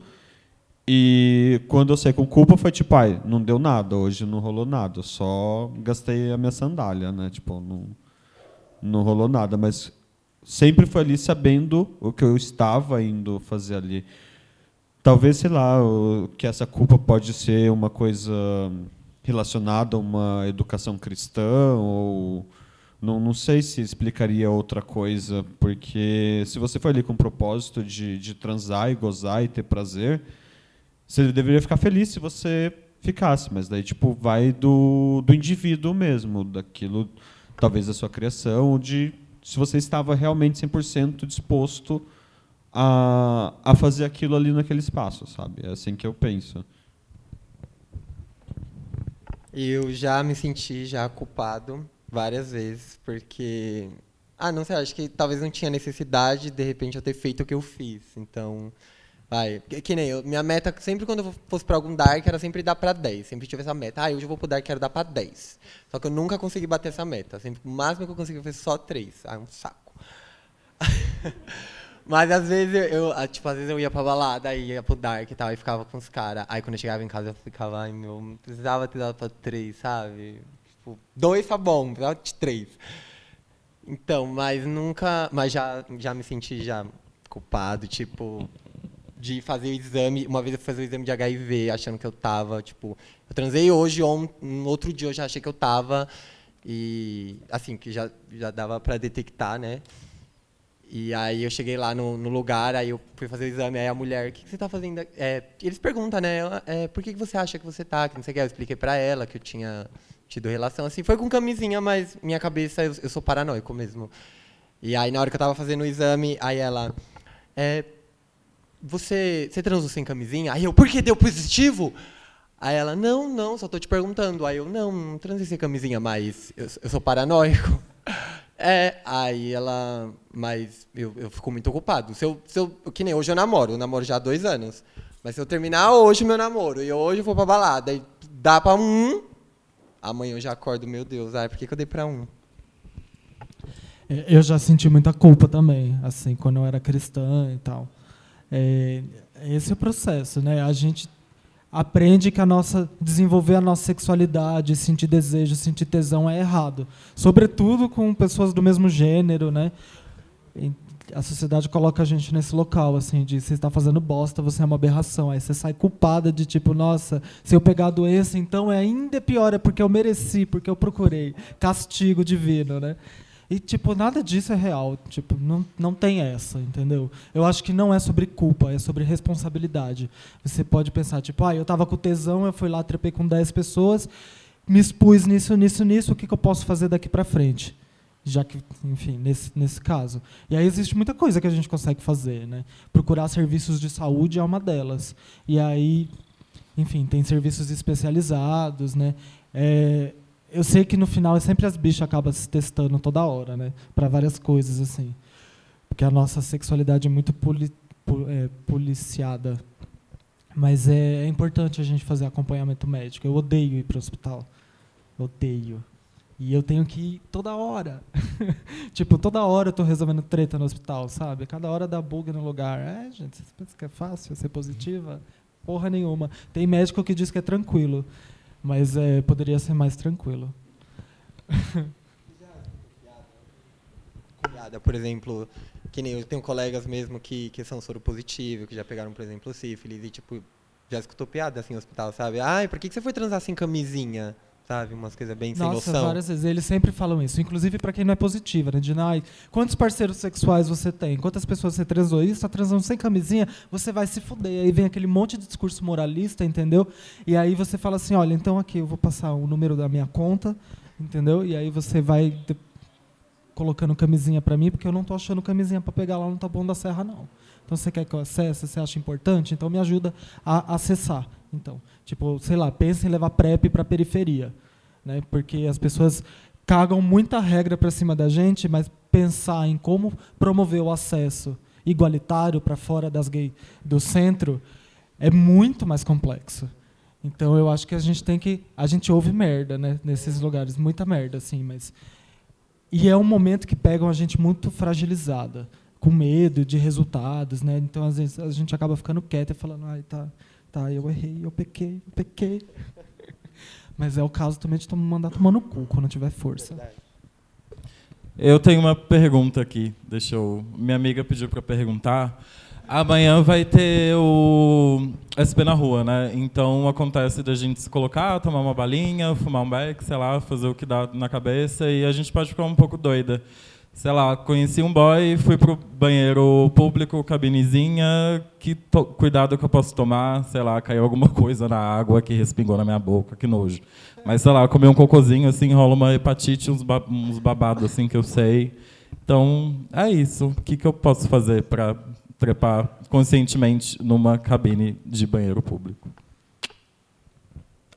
E quando eu saí com culpa, foi tipo, ai, não deu nada, hoje não rolou nada, só gastei a minha sandália, né? Tipo, não, não rolou nada, mas sempre foi ali sabendo o que eu estava indo fazer ali. Talvez, sei lá, que essa culpa pode ser uma coisa relacionada a uma educação cristã ou não, não sei se explicaria outra coisa, porque se você for ali com o propósito de, de transar e gozar e ter prazer, você deveria ficar feliz se você ficasse, mas daí tipo vai do, do indivíduo mesmo, daquilo talvez da sua criação, de se você estava realmente 100% disposto a, a fazer aquilo ali naquele espaço, sabe? É assim que eu penso. Eu já me senti já culpado várias vezes, porque ah, não sei, acho que talvez não tinha necessidade de repente eu ter feito o que eu fiz. Então, vai, que, que nem eu, minha meta sempre quando eu fosse para algum dark era sempre dar para 10. Sempre tive essa meta. Ah, hoje eu vou pro dark, quero dar para 10. Só que eu nunca consegui bater essa meta. Sempre o máximo que eu consegui foi só 3. Ah, um saco. Mas às vezes eu, ah, tipo, às vezes eu ia pra balada, aí ia pro dark e tal, e ficava com os caras. Aí quando eu chegava em casa eu ficava, ai meu, precisava ter dado pra três, sabe? Tipo, dois tá bom, precisava de três. Então, mas nunca. Mas já, já me senti já culpado, tipo, de fazer o exame. Uma vez eu fui fazer o exame de HIV, achando que eu tava, tipo. Eu transei hoje, ou no outro dia eu já achei que eu tava. E assim, que já, já dava pra detectar, né? E aí eu cheguei lá no, no, lugar, aí eu fui fazer o exame, aí a mulher, o que, que você está fazendo? É, eles perguntam, né, é, por que, que você acha que você está? Que não sei o que, eu expliquei para ela que eu tinha tido relação, assim, foi com camisinha, mas minha cabeça, eu, eu sou paranoico mesmo. E aí na hora que eu estava fazendo o exame, aí ela, é, você, você transou sem camisinha? Aí eu, por que deu positivo? Aí ela, não, não, só estou te perguntando. Aí eu, não, não transei sem camisinha, mas eu, eu sou paranoico. É, aí ela. Mas eu, eu fico muito ocupado. Se eu, se eu, que nem hoje eu namoro, eu namoro já há dois anos. Mas se eu terminar hoje meu namoro e hoje eu vou pra balada e dá pra um, amanhã eu já acordo, meu Deus, ai, por que, que eu dei pra um? Eu já senti muita culpa também, assim, quando eu era cristã e tal. É, esse é o processo, né? A gente aprende que a nossa desenvolver a nossa sexualidade, sentir desejo, sentir tesão é errado, sobretudo com pessoas do mesmo gênero, né? A sociedade coloca a gente nesse local, assim, de você está fazendo bosta, você é uma aberração. Aí você sai culpada de tipo, nossa, se eu pegar a doença, então é ainda pior, é porque eu mereci, porque eu procurei. Castigo divino, né? E, tipo, nada disso é real. Tipo, não, não tem essa, entendeu? Eu acho que não é sobre culpa, é sobre responsabilidade. Você pode pensar, tipo, ah, eu estava com tesão, eu fui lá, trepei com 10 pessoas, me expus nisso, nisso, nisso, o que, que eu posso fazer daqui para frente? Já que, enfim, nesse, nesse caso. E aí existe muita coisa que a gente consegue fazer, né? Procurar serviços de saúde é uma delas. E aí, enfim, tem serviços especializados, né? É, eu sei que no final é sempre as bichas acabam se testando toda hora, né? Para várias coisas, assim. Porque a nossa sexualidade é muito poli, é, policiada. Mas é, é, importante a gente fazer acompanhamento médico. Eu odeio ir para o hospital. Odeio. E eu tenho que ir toda hora. tipo, toda hora eu estou resolvendo treta no hospital, sabe? Cada hora dá bug no lugar. É, gente, você pensa que é fácil ser positiva? Porra nenhuma. Tem médico que diz que é tranquilo. Mas é, poderia ser mais tranquilo. Cuidada, por exemplo, que nem eu tenho colegas mesmo que, que são soro positivo, que já pegaram, por exemplo, sífilis e tipo, já escutou piada assim no hospital, sabe? Ai, por que, que você foi transar sem camisinha? Sabe? Umas coisas bem Nossa, sem noção. várias vezes. Eles sempre falam isso. Inclusive para quem não é positiva, né? De, ai, quantos parceiros sexuais você tem? Quantas pessoas você transou? Isso, tá transando sem camisinha, você vai se fuder. Aí vem aquele monte de discurso moralista, entendeu? E aí você fala assim, olha, então aqui eu vou passar o número da minha conta, entendeu? E aí você vai colocando camisinha para mim, porque eu não tô achando camisinha para pegar lá no Taboão da Serra, não. Então você quer que eu acesse, você acha importante? Então me ajuda a acessar. Então, tipo, sei lá, pensa em levar PrEP para a periferia. Né? Porque as pessoas cagam muita regra para cima da gente, mas pensar em como promover o acesso igualitário para fora das gay do centro é muito mais complexo. Então eu acho que a gente tem que a gente ouve merda, né, nesses lugares, muita merda assim, mas e é um momento que pegam a gente muito fragilizada, com medo de resultados, né? Então às vezes a gente acaba ficando quieta e falando, ai, tá, tá, eu errei, eu pequei, eu pequei. Mas é o caso também de mandar tomar no cu quando tiver força. Eu tenho uma pergunta aqui. Deixa eu. Minha amiga pediu para perguntar. Amanhã vai ter o SP na rua, né? Então acontece da gente se colocar, tomar uma balinha, fumar um beck, sei lá, fazer o que dá na cabeça e a gente pode ficar um pouco doida sei lá, conheci um boy, fui pro banheiro público, cabinezinha, que cuidado que eu posso tomar, sei lá, caiu alguma coisa na água que respingou na minha boca, que nojo. Mas sei lá, comi um cocôzinho assim, rola uma hepatite, uns, ba uns babados assim que eu sei. Então, é isso. O que, que eu posso fazer para trepar conscientemente numa cabine de banheiro público?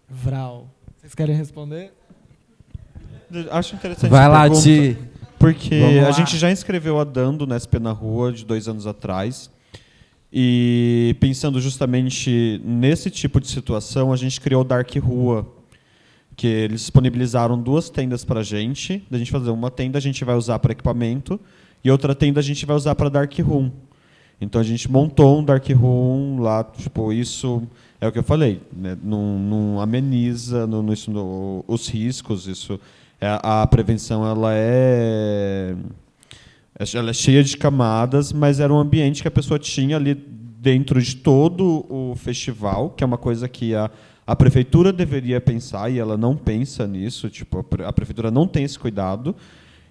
Vral. Vocês querem responder? Acho interessante. Vai lá, Ti. Porque a gente já inscreveu a Dando na SP na Rua de dois anos atrás. E pensando justamente nesse tipo de situação, a gente criou o Dark Rua, que eles disponibilizaram duas tendas para a gente. Da gente fazer uma tenda a gente vai usar para equipamento e outra tenda a gente vai usar para Dark Room. Então a gente montou um Dark Room lá, tipo, isso é o que eu falei, né? não, não ameniza no, no, os riscos, isso é, a prevenção ela é ela é cheia de camadas, mas era um ambiente que a pessoa tinha ali dentro de todo o festival, que é uma coisa que a, a prefeitura deveria pensar e ela não pensa nisso, tipo a, prefeitura não tem esse cuidado.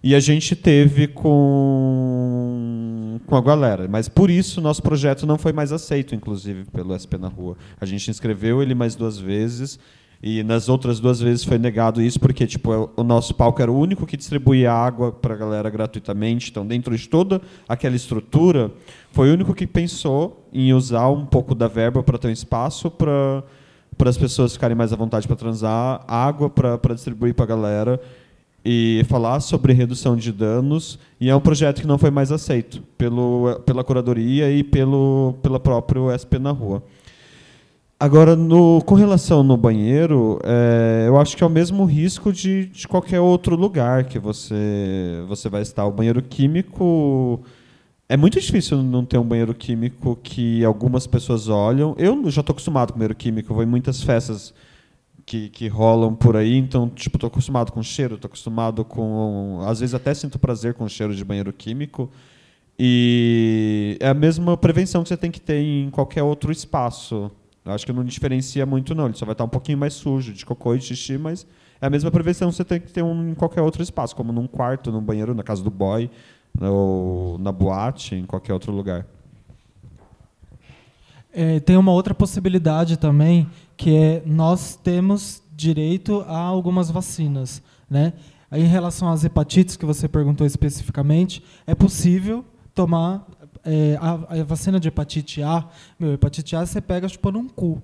E a gente teve com, com a galera. Mas por isso nosso projeto não foi mais aceito, inclusive, pelo SP na Rua. A gente inscreveu ele mais duas vezes e nas outras duas vezes foi negado isso porque tipo é o nosso palco era o único que distribuía água para a galera gratuitamente. Então, dentro de toda aquela estrutura, foi o único que pensou em usar um pouco da verba para ter um espaço para para as pessoas ficarem mais à vontade para transar, água para distribuir para a galera e falar sobre redução de danos. E é um projeto que não foi mais aceito pelo, pela curadoria e pelo pela próprio SP na rua. Agora, no, com relação no banheiro, é, eu acho que é o mesmo risco de, de qualquer outro lugar que você, você vai estar. O banheiro químico é muito difícil não ter um banheiro químico que algumas pessoas olham. Eu já estou acostumado com banheiro químico, vou em muitas festas que, que rolam por aí, então, tipo, estou acostumado com cheiro, estou acostumado com. Às vezes até sinto prazer com o cheiro de banheiro químico. E é a mesma prevenção que você tem que ter em qualquer outro espaço. Eu acho que não diferencia muito, não. Ele só vai estar um pouquinho mais sujo de cocô e xixi, mas é a mesma prevenção que você tem que ter um, em qualquer outro espaço, como num quarto, num banheiro, na casa do boy, ou na boate, em qualquer outro lugar. É, tem uma outra possibilidade também, que é nós temos direito a algumas vacinas. Né? Em relação às hepatites, que você perguntou especificamente, é possível tomar é, a, a, vacina de hepatite A. Meu, hepatite A você pega chupando um cu.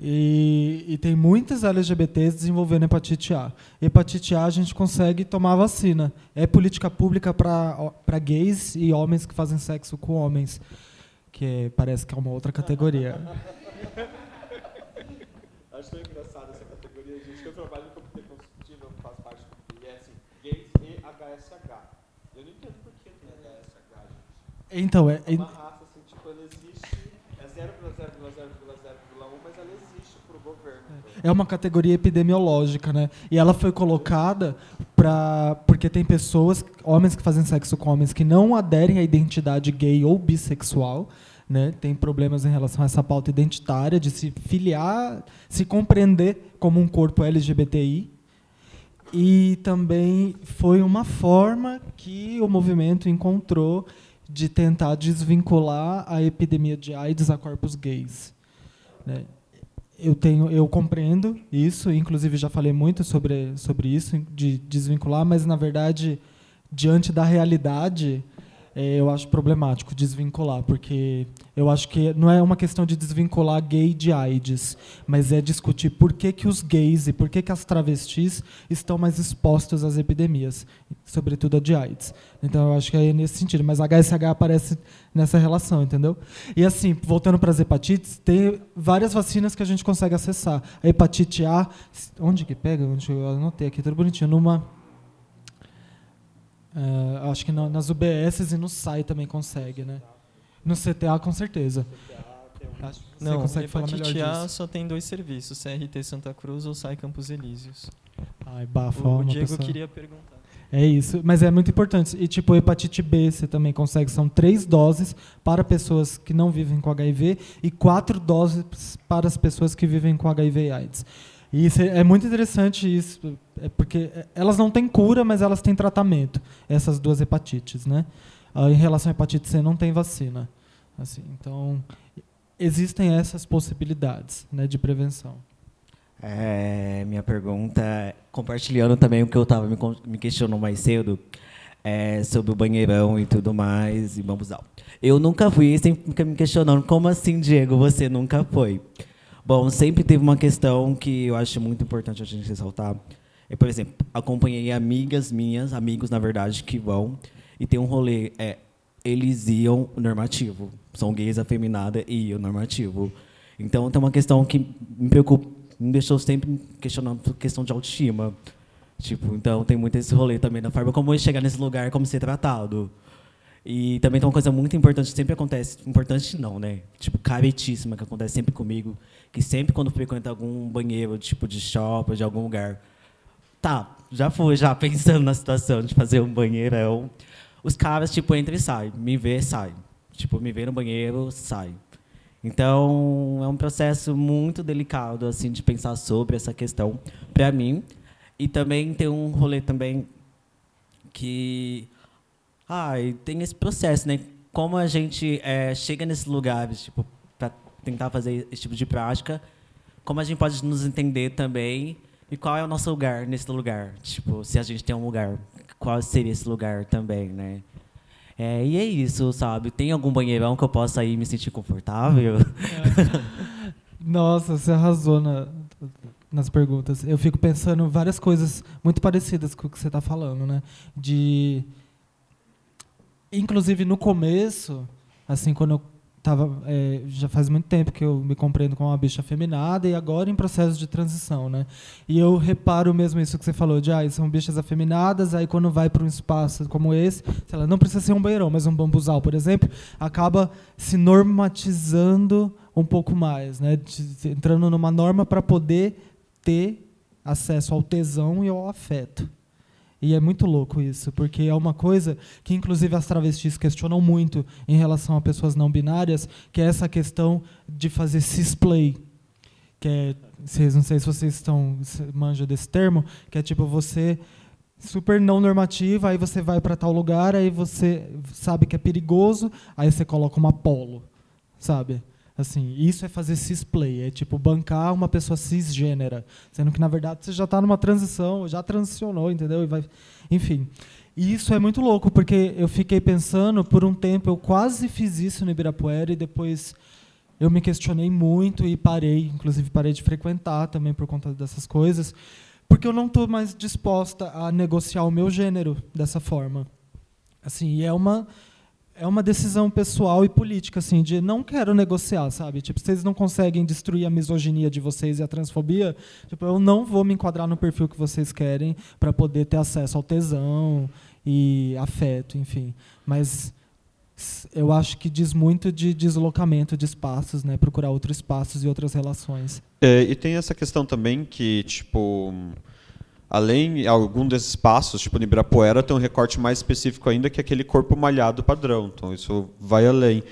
E, e, tem muitas LGBTs desenvolvendo hepatite A. Hepatite A a gente consegue tomar vacina. É política pública para gays e homens que fazem sexo com homens, que parece que é uma outra categoria. Acho tão engraçado essa categoria, gente, que eu trabalho no comitê consultivo, eu faço parte do e é assim, gays e HSH. Eu não entendo por que tem HSH, gente. Então, é... É uma raça, assim, tipo, ela existe, é 0,0,0,0,1, mas ela existe pro governo. É uma categoria epidemiológica, né? E ela foi colocada para porque tem pessoas, homens que fazem sexo com homens que não aderem à identidade gay ou bissexual, né? Tem problemas em relação a essa pauta identitária de se filiar, se compreender como um corpo LGBTI. E também foi uma forma que o movimento encontrou de tentar desvincular a epidemia de AIDS a corpos gays. Né? Eu tenho, eu compreendo isso, inclusive já falei muito sobre sobre isso de desvincular, mas na verdade diante da realidade eu acho problemático desvincular, porque eu acho que não é uma questão de desvincular gay de AIDS, mas é discutir por que, que os gays e por que, que as travestis estão mais expostos às epidemias, sobretudo a de AIDS. Então eu acho que é nesse sentido, mas HSH aparece nessa relação, entendeu? E assim, voltando para as hepatites, tem várias vacinas que a gente consegue acessar. A hepatite A, onde que pega? Onde eu anotei aqui, tudo bonitinho, numa Uh, acho que no, nas UBSs e no SAI também consegue, né? No CTA, com certeza. Acho que Não, consegue hepatite A só tem dois serviços, CRT Santa Cruz ou SAI Campos Elíseos. Ai, bafo, o, o Diego pessoa... queria perguntar. É isso, mas é muito importante. E tipo, hepatite B você também consegue, são três doses para pessoas que não vivem com HIV e quatro doses para as pessoas que vivem com HIV e AIDS. E isso é, é muito interessante isso, é porque elas não têm cura, mas elas têm tratamento, essas duas hepatites, né? Ah, em relação à hepatite C, não tem vacina. Assim, então, existem essas possibilidades né, de prevenção. É, minha pergunta, compartilhando também o que eu estava me, me questionando mais cedo, é, sobre o banheirão e tudo mais, e vamos lá. Eu nunca fui, sempre fica me questionando, como assim, Diego, você nunca foi? Bom, sempre teve uma questão que eu acho muito importante a gente ressaltar. É, por exemplo, acompanhei amigas minhas, amigos, na verdade, que vão e tem um rolê. É, eles iam normativo. São gays afeminada e iam normativo. Então, tem uma questão que me preocupa, me deixou sempre questionando questão de autoestima. Tipo, então tem muito esse rolê também da forma como chegar nesse lugar, como ser tratado. E também tem uma coisa muito importante, sempre acontece, importante não, né? Tipo, caretíssima, que acontece sempre comigo, que sempre quando frequento algum banheiro, tipo de shopping, de algum lugar, tá, já fui já pensando na situação de fazer um banheirão, os caras, tipo, entram e saem, me vê, sai. Tipo, me vê no banheiro, sai. Então, é um processo muito delicado, assim, de pensar sobre essa questão, para mim. E também tem um rolê também que ah, e tem esse processo, né? Como a gente é, chega nesses lugares, tipo, para tentar fazer esse tipo de prática, como a gente pode nos entender também e qual é o nosso lugar nesse lugar? Tipo, se a gente tem um lugar, qual seria esse lugar também, né? É, e é isso, sabe? Tem algum banheirão que eu possa ir me sentir confortável? Nossa, você arrasou na, nas perguntas. Eu fico pensando várias coisas muito parecidas com o que você está falando, né? De Inclusive, no começo, assim, quando eu tava, é, já faz muito tempo que eu me compreendo como uma bicha afeminada e agora em processo de transição, né? E eu reparo mesmo isso que você falou, de ah, são bichas afeminadas, aí quando vai para um espaço como esse, sei lá, não precisa ser um banheirão, mas um bambuzal, por exemplo, acaba se normatizando um pouco mais, né? Entrando numa norma para poder ter acesso ao tesão e ao afeto. E é muito louco isso, porque é uma coisa que, inclusive, as travestis questionam muito em relação a pessoas não binárias, que é essa questão de fazer cisplay. Que é, vocês, não sei se vocês estão manja desse termo, que é tipo você super não normativa, aí você vai para tal lugar, aí você sabe que é perigoso, aí você coloca uma polo, sabe? Assim, isso é fazer cisplay, é tipo bancar uma pessoa cisgênera, sendo que na verdade você já está numa transição, já transicionou, entendeu? E vai, enfim. E isso é muito louco, porque eu fiquei pensando por um tempo, eu quase fiz isso no Ibirapuera e depois eu me questionei muito e parei, inclusive parei de frequentar também por conta dessas coisas, porque eu não estou mais disposta a negociar o meu gênero dessa forma. Assim, é uma é uma decisão pessoal e política, assim, de não quero negociar, sabe? Tipo, vocês não conseguem destruir a misoginia de vocês e a transfobia, tipo, eu não vou me enquadrar no perfil que vocês querem para poder ter acesso ao tesão e afeto, enfim. Mas eu acho que diz muito de deslocamento de espaços, né? Procurar outros espaços e outras relações. É, e tem essa questão também que, tipo além algum desses passos, tipo no Ibirapuera, tem um recorte mais específico ainda que é aquele corpo malhado padrão. Então isso vai além.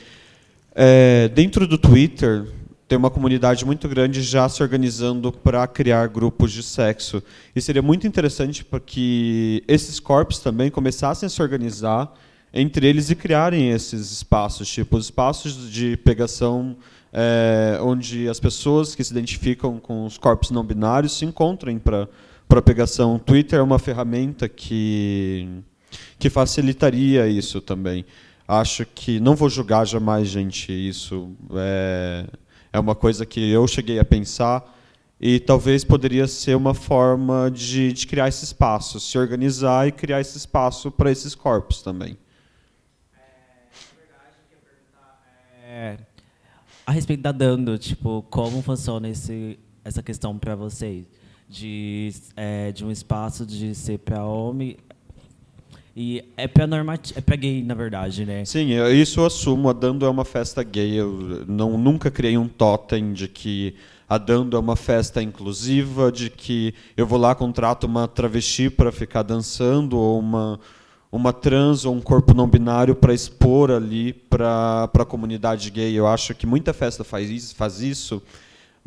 É, dentro do Twitter tem uma comunidade muito grande já se organizando para criar grupos de sexo. E seria muito interessante para que esses corpos também começassem a se organizar entre eles e criarem esses espaços, tipo os espaços de pegação é, onde as pessoas que se identificam com os corpos não binários se encontrem para para pegação. O Twitter é uma ferramenta que, que facilitaria isso também. Acho que não vou julgar jamais, gente. Isso é, é uma coisa que eu cheguei a pensar e talvez poderia ser uma forma de, de criar esse espaço, se organizar e criar esse espaço para esses corpos também. É, a respeito da Dando, tipo, como funciona esse, essa questão para vocês? De, é, de um espaço de ser para homem e é para é gay, na verdade, né? Sim, isso eu assumo. A Dando é uma festa gay. Eu não, nunca criei um totem de que a Dando é uma festa inclusiva, de que eu vou lá, contrato uma travesti para ficar dançando, ou uma, uma trans ou um corpo não binário para expor ali para a comunidade gay. Eu acho que muita festa faz isso, faz isso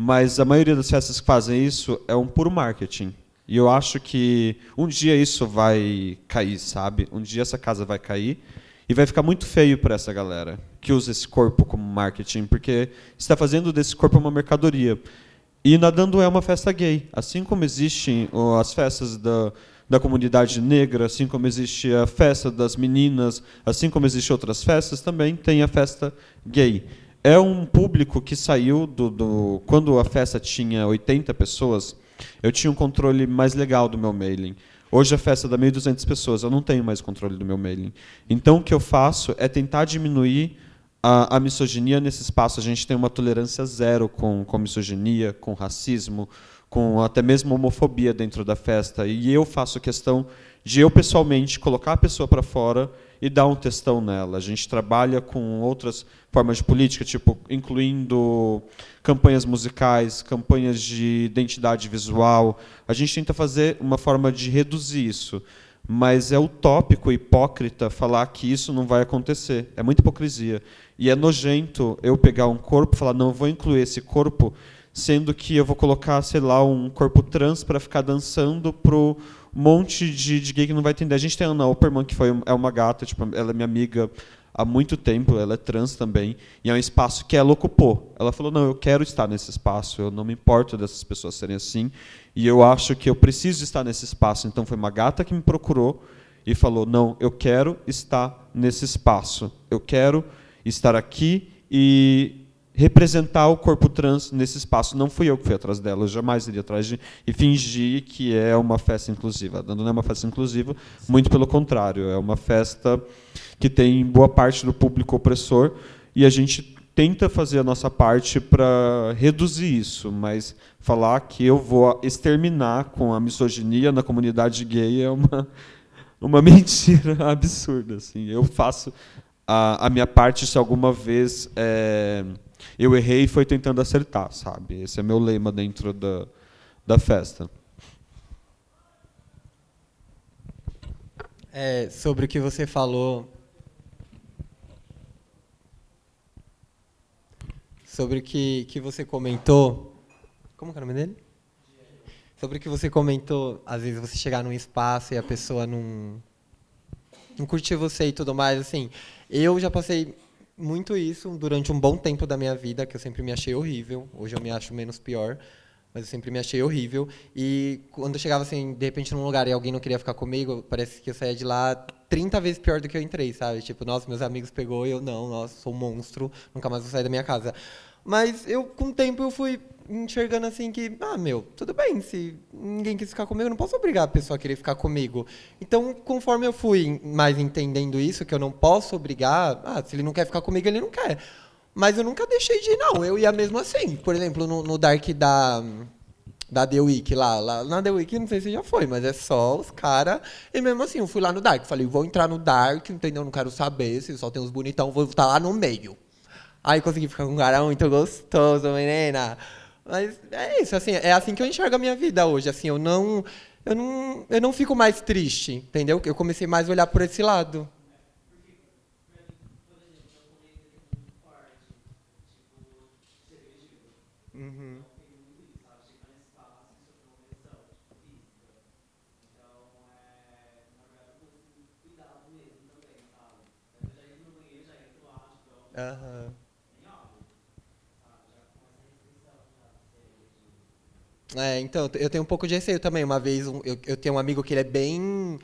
mas a maioria das festas que fazem isso é um puro marketing. E eu acho que um dia isso vai cair, sabe? Um dia essa casa vai cair e vai ficar muito feio para essa galera que usa esse corpo como marketing, porque está fazendo desse corpo uma mercadoria. E Nadando é uma festa gay, assim como existem as festas da, da comunidade negra, assim como existe a festa das meninas, assim como existem outras festas, também tem a festa gay é um público que saiu do, do, Quando a festa tinha 80 pessoas, eu tinha um controle mais legal do meu mailing. Hoje a festa dá 1.200 pessoas, eu não tenho mais controle do meu mailing. Então o que eu faço é tentar diminuir a, a misoginia nesse espaço. A gente tem uma tolerância zero com, com misoginia, com racismo, com até mesmo homofobia dentro da festa. E eu faço questão de eu pessoalmente colocar a pessoa para fora e dar um testão nela. A gente trabalha com outras formas de política, tipo incluindo campanhas musicais, campanhas de identidade visual. A gente tenta fazer uma forma de reduzir isso, mas é utópico, hipócrita falar que isso não vai acontecer. É muita hipocrisia. E é nojento eu pegar um corpo e falar, não, vou incluir esse corpo, sendo que eu vou colocar, sei lá, um corpo trans para ficar dançando pro monte de, de gay que não vai entender. A gente tem a Ana Opperman, que foi, é uma gata, tipo, ela é minha amiga há muito tempo, ela é trans também, e é um espaço que ela ocupou. Ela falou: não, eu quero estar nesse espaço, eu não me importo dessas pessoas serem assim, e eu acho que eu preciso estar nesse espaço. Então foi uma gata que me procurou e falou: não, eu quero estar nesse espaço, eu quero estar aqui e representar o corpo trans nesse espaço. Não fui eu que fui atrás dela, eu jamais iria atrás de e fingir que é uma festa inclusiva. Não é uma festa inclusiva, muito pelo contrário, é uma festa que tem boa parte do público opressor e a gente tenta fazer a nossa parte para reduzir isso, mas falar que eu vou exterminar com a misoginia na comunidade gay é uma, uma mentira absurda. Assim. Eu faço a, a minha parte se alguma vez é, eu errei foi tentando acertar, sabe? Esse é meu lema dentro da, da festa. É, sobre o que você falou. Sobre o que, que você comentou. Como é o nome dele? Sobre o que você comentou, às vezes você chegar num espaço e a pessoa não, não curtir você e tudo mais, assim. Eu já passei muito isso durante um bom tempo da minha vida, que eu sempre me achei horrível. Hoje eu me acho menos pior mas eu sempre me achei horrível. E quando eu chegava, assim, de repente num lugar e alguém não queria ficar comigo, parece que eu saía de lá 30 vezes pior do que eu entrei, sabe? Tipo, nossa, meus amigos pegou eu não, nossa, sou um monstro, nunca mais vou sair da minha casa. Mas eu, com o tempo, eu fui enxergando assim que, ah, meu, tudo bem, se ninguém quis ficar comigo, eu não posso obrigar a pessoa a querer ficar comigo. Então, conforme eu fui mais entendendo isso, que eu não posso obrigar, ah, se ele não quer ficar comigo, ele não quer. Mas eu nunca deixei de ir, não. Eu ia mesmo assim. Por exemplo, no, no Dark da, da The Week lá, lá. Na The Week, não sei se já foi, mas é só os caras. E mesmo assim, eu fui lá no Dark. Falei, vou entrar no Dark, entendeu? Não quero saber se só tem uns bonitão, vou estar lá no meio. Aí consegui ficar com um cara muito gostoso, menina. Mas é isso, assim, é assim que eu enxergo a minha vida hoje. Assim, eu não. Eu não, eu não fico mais triste, entendeu? Eu comecei mais a olhar por esse lado. Uhum. É, então, eu tenho um pouco de receio também. Uma vez, um, eu, eu tenho um amigo que ele é bem.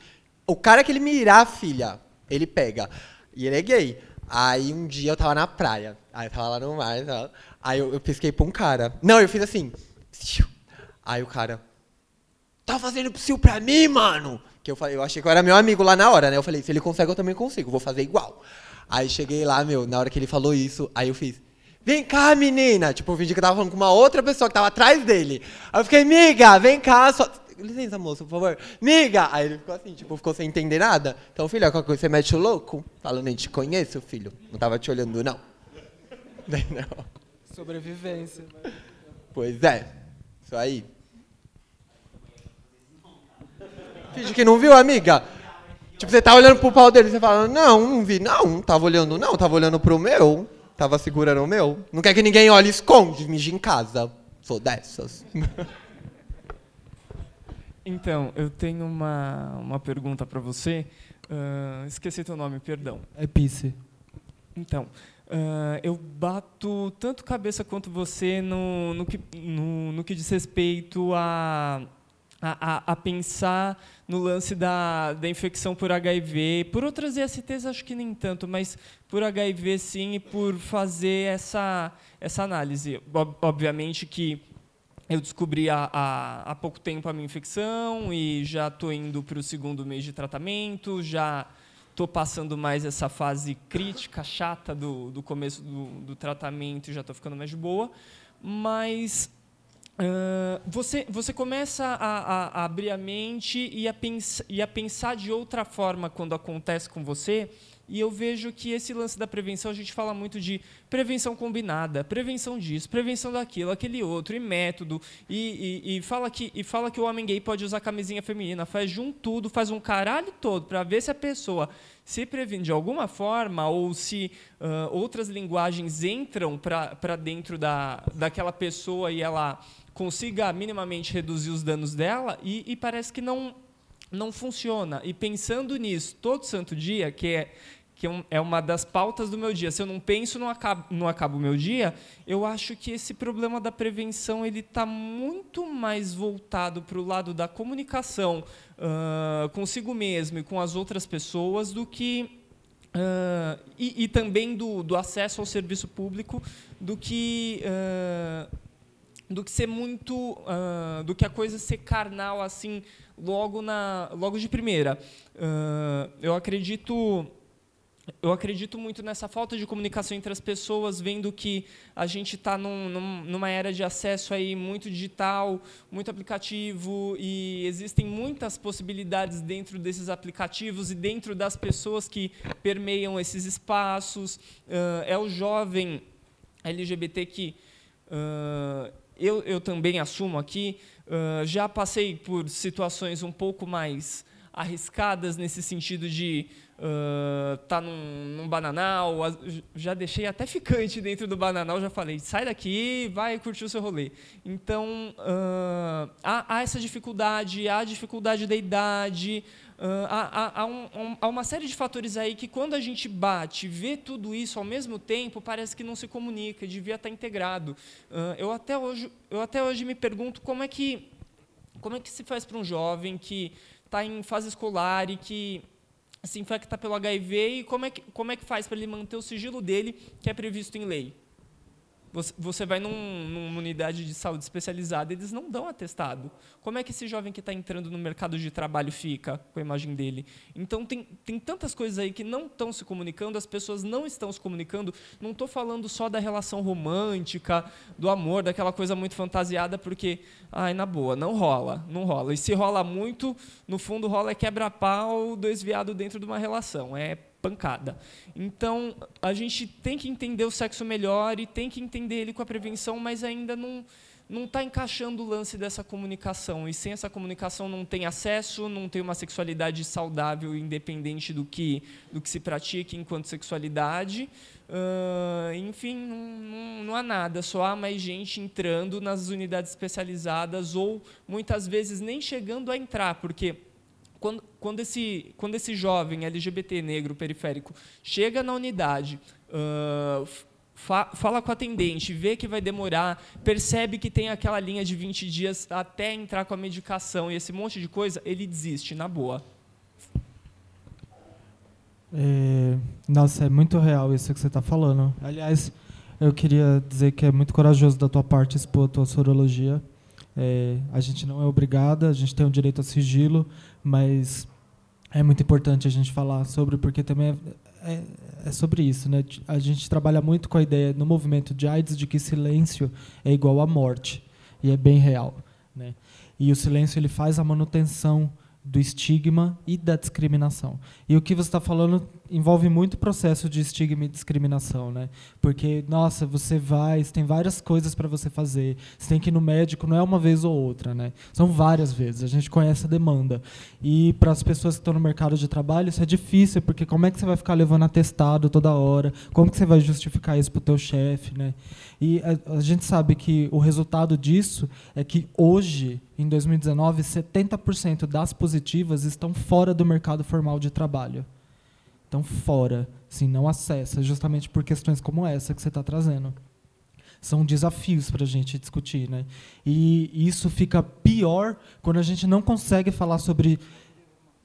O cara que ele mirar filha, ele pega. E ele é gay. Aí um dia eu tava na praia. Aí eu tava lá no mar. Tava... Aí eu, eu pisquei pra um cara. Não, eu fiz assim. Aí o cara. Tá fazendo psiu pra mim, mano? Que eu falei, eu achei que eu era meu amigo lá na hora, né? Eu falei, se ele consegue, eu também consigo, vou fazer igual. Aí cheguei lá, meu, na hora que ele falou isso, aí eu fiz, vem cá, menina. Tipo, eu fingi que eu tava falando com uma outra pessoa que tava atrás dele. Aí eu fiquei, miga, vem cá, só... Licença, moço, por favor. Miga! Aí ele ficou assim, tipo, ficou sem entender nada. Então, filho, qualquer coisa você mete o louco? Falando, nem te conheço, filho. Não tava te olhando, não. não. Sobrevivência. Pois é. Isso aí. Finge que não viu, amiga. Tipo, você tá olhando pro pau dele, você fala, não, não vi, não, tava olhando, não, tava olhando pro meu, tava segurando o meu. Não quer que ninguém olhe, esconde, mija em casa. Sou dessas. Então, eu tenho uma, uma pergunta para você. Uh, esqueci teu nome, perdão. É Pisse. Então, uh, eu bato tanto cabeça quanto você no, no, que, no, no que diz respeito a a, a, a, pensar no lance da, da infecção por HIV. Por outras ISTs, acho que nem tanto, mas por HIV, sim, e por fazer essa, essa análise. Obviamente que eu descobri há, há, há pouco tempo a minha infecção e já estou indo para o segundo mês de tratamento, já estou passando mais essa fase crítica, chata do, do começo do, do tratamento e já estou ficando mais boa. Mas Você, você começa a, a, a, abrir a mente e a, e a pensar de outra forma quando acontece com você. E eu vejo que esse lance da prevenção, a gente fala muito de prevenção combinada, prevenção disso, prevenção daquilo, aquele outro, e método. E, e, e fala, que, e fala que o homem gay pode usar camisinha feminina, faz junto tudo, faz um caralho todo para ver se a pessoa se previne de alguma forma ou se uh, outras linguagens entram para dentro da, daquela pessoa e ela consiga minimamente reduzir os danos dela e, e parece que não não funciona. E pensando nisso todo santo dia, que é que é, é uma das pautas do meu dia. Se eu não penso, não acabo, não acabo o meu dia. Eu acho que esse problema da prevenção ele está muito mais voltado para o lado da comunicação uh, consigo mesmo e com as outras pessoas do que uh, e, e, também do, do, acesso ao serviço público do que uh, do que ser muito uh, do que a coisa ser carnal assim logo na logo de primeira uh, eu acredito eu acredito muito nessa falta de comunicação entre as pessoas, vendo que a gente está num, num, numa era de acesso aí muito digital, muito aplicativo, e existem muitas possibilidades dentro desses aplicativos e dentro das pessoas que permeiam esses espaços. Uh, é o jovem LGBT que uh, eu, eu também assumo aqui, uh, já passei por situações um pouco mais arriscadas nesse sentido de uh, tá num, num, bananal, já deixei até ficante dentro do bananal, já falei, sai daqui, vai curtir o seu rolê. Então, uh, há, há, essa dificuldade, há a dificuldade da idade, há, há, um, há, uma série de fatores aí que quando a gente bate, vê tudo isso ao mesmo tempo, parece que não se comunica, devia estar integrado. eu, até hoje, eu até hoje me pergunto como é que, como é que se faz para um jovem que está em fase escolar e que se infecta pelo HIV e como é que, como é que faz para ele manter o sigilo dele, que é previsto em lei? Você vai num, numa unidade de saúde especializada, eles não dão atestado. Como é que esse jovem que está entrando no mercado de trabalho fica com a imagem dele? Então, tem, tem tantas coisas aí que não estão se comunicando, as pessoas não estão se comunicando. Não estou falando só da relação romântica, do amor, daquela coisa muito fantasiada, porque, ai, na boa, não rola, não rola. E se rola muito, no fundo rola é quebra-pau, dois viados dentro de uma relação. É pancada. Então, a gente tem que entender o sexo melhor e tem que entender ele com a prevenção, mas ainda não não está encaixando o lance dessa comunicação. E sem essa comunicação não tem acesso, não tem uma sexualidade saudável, independente do que, do que se pratique enquanto sexualidade. Uh, enfim, não, não, não, há nada, só há mais gente entrando nas unidades especializadas ou muitas vezes nem chegando a entrar, porque quando, quando, esse, quando esse jovem LGBT negro periférico chega na unidade, uh, fa fala com a atendente, vê que vai demorar, percebe que tem aquela linha de 20 dias até entrar com a medicação e esse monte de coisa, ele desiste, na boa. É, nossa, é muito real isso que você está falando. Aliás, eu queria dizer que é muito corajoso da tua parte expor a tua sorologia. É, a gente não é obrigada, a gente tem o direito a sigilo, mas é muito importante a gente falar sobre, porque também é, é, é, sobre isso. Né? A gente trabalha muito com a ideia no movimento de AIDS de que silêncio é igual à morte, e é bem real. Né? E o silêncio ele faz a manutenção do estigma e da discriminação. E o que você está falando envolve muito processo de estigma e discriminação, né? Porque, nossa, você vai, você tem várias coisas para você fazer. Você tem que ir no médico, não é uma vez ou outra, né? São várias vezes. A gente conhece a demanda. E para as pessoas que estão no mercado de trabalho, isso é difícil, porque como é que você vai ficar levando atestado toda hora? Como que você vai justificar isso para o teu chefe, né? E a, a gente sabe que o resultado disso é que hoje, em 2019, 70% das positivas estão fora do mercado formal de trabalho estão fora, assim, não acessa, justamente por questões como essa que você está trazendo. São desafios para a gente discutir. Né? E isso fica pior quando a gente não consegue falar sobre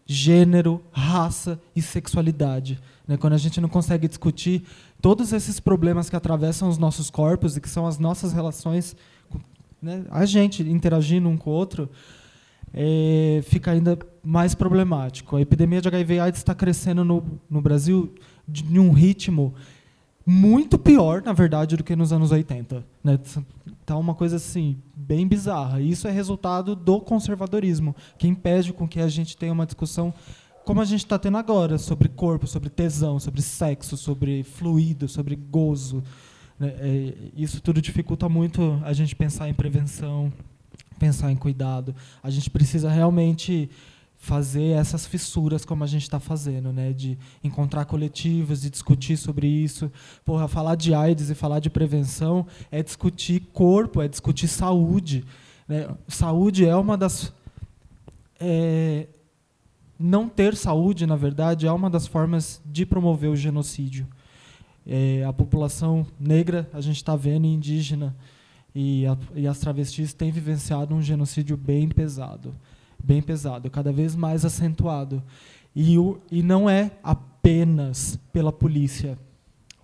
gênero, raça e sexualidade. Né? Quando a gente não consegue discutir todos esses problemas que atravessam os nossos corpos e que são as nossas relações, né? a gente interagindo um com o outro, é, fica ainda mais problemático. A epidemia de HIV/AIDS está crescendo no, no Brasil de, um ritmo muito pior, na verdade, do que nos anos 80. Né? Tá uma coisa assim bem bizarra. Isso é resultado do conservadorismo, que impede com que a gente tenha uma discussão como a gente está tendo agora sobre corpo, sobre tesão, sobre sexo, sobre fluido, sobre gozo. Né? É, isso tudo dificulta muito a gente pensar em prevenção, pensar em cuidado. A gente precisa realmente fazer essas fissuras como a gente está fazendo, né? De encontrar coletivos, de discutir sobre isso. Porra, falar de AIDS e falar de prevenção é discutir corpo, é discutir saúde. Né? Saúde é uma das é, não ter saúde, na verdade, é uma das formas de promover o genocídio. É, a população negra, a gente está vendo, indígena, e, a, e as travestis têm vivenciado um genocídio bem pesado, bem pesado, cada vez mais acentuado. E, o, e não é apenas pela polícia,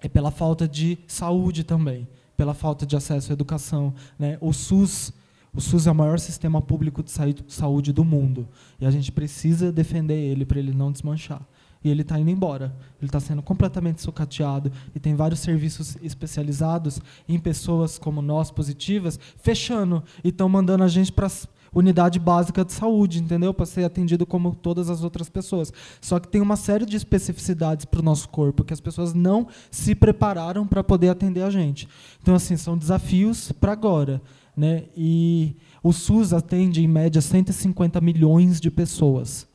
é pela falta de saúde também, pela falta de acesso à educação. Né? O SUS, O SUS é o maior sistema público de saúde do mundo. E a gente precisa defender ele para ele não desmanchar. E ele está indo embora. Ele está sendo completamente sucateado. E tem vários serviços especializados em pessoas como nós, positivas, fechando. E estão mandando a gente para unidade básica de saúde, entendeu? Para ser atendido como todas as outras pessoas. Só que tem uma série de especificidades para o nosso corpo que as pessoas não se prepararam para poder atender a gente. Então, assim, são desafios para agora. Né? E o SUS atende, em média, 150 milhões de pessoas.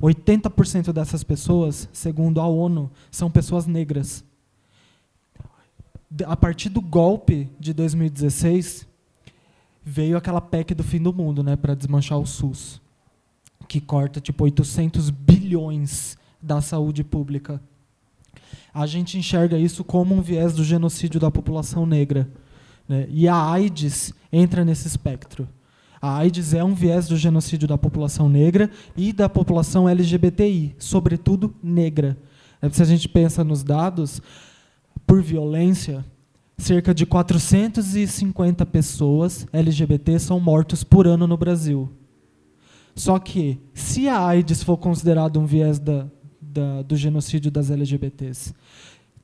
80% dessas pessoas, segundo a ONU, são pessoas negras. A partir do golpe de 2016, veio aquela PEC do fim do mundo, né, para desmanchar o SUS, que corta tipo 800 bilhões da saúde pública. A gente enxerga isso como um viés do genocídio da população negra, né? E a AIDS entra nesse espectro. A AIDS é um viés do genocídio da população negra e da população LGBTI, sobretudo negra. Se a gente pensa nos dados, por violência, cerca de 450 pessoas LGBT são mortos por ano no Brasil. Só que, se a AIDS for considerado um viés da, da, do genocídio das LGBTs,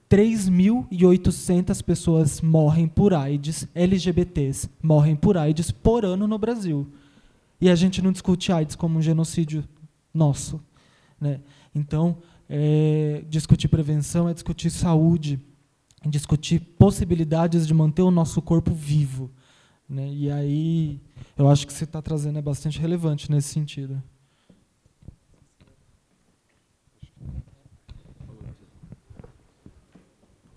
3.800 pessoas morrem por AIDS, LGBTs morrem por AIDS por ano no Brasil. E a gente não discute AIDS como um genocídio nosso. Né? Então, é, discutir prevenção é discutir saúde, discutir possibilidades de manter o nosso corpo vivo. Né? E aí, eu acho que você está trazendo é bastante relevante nesse sentido.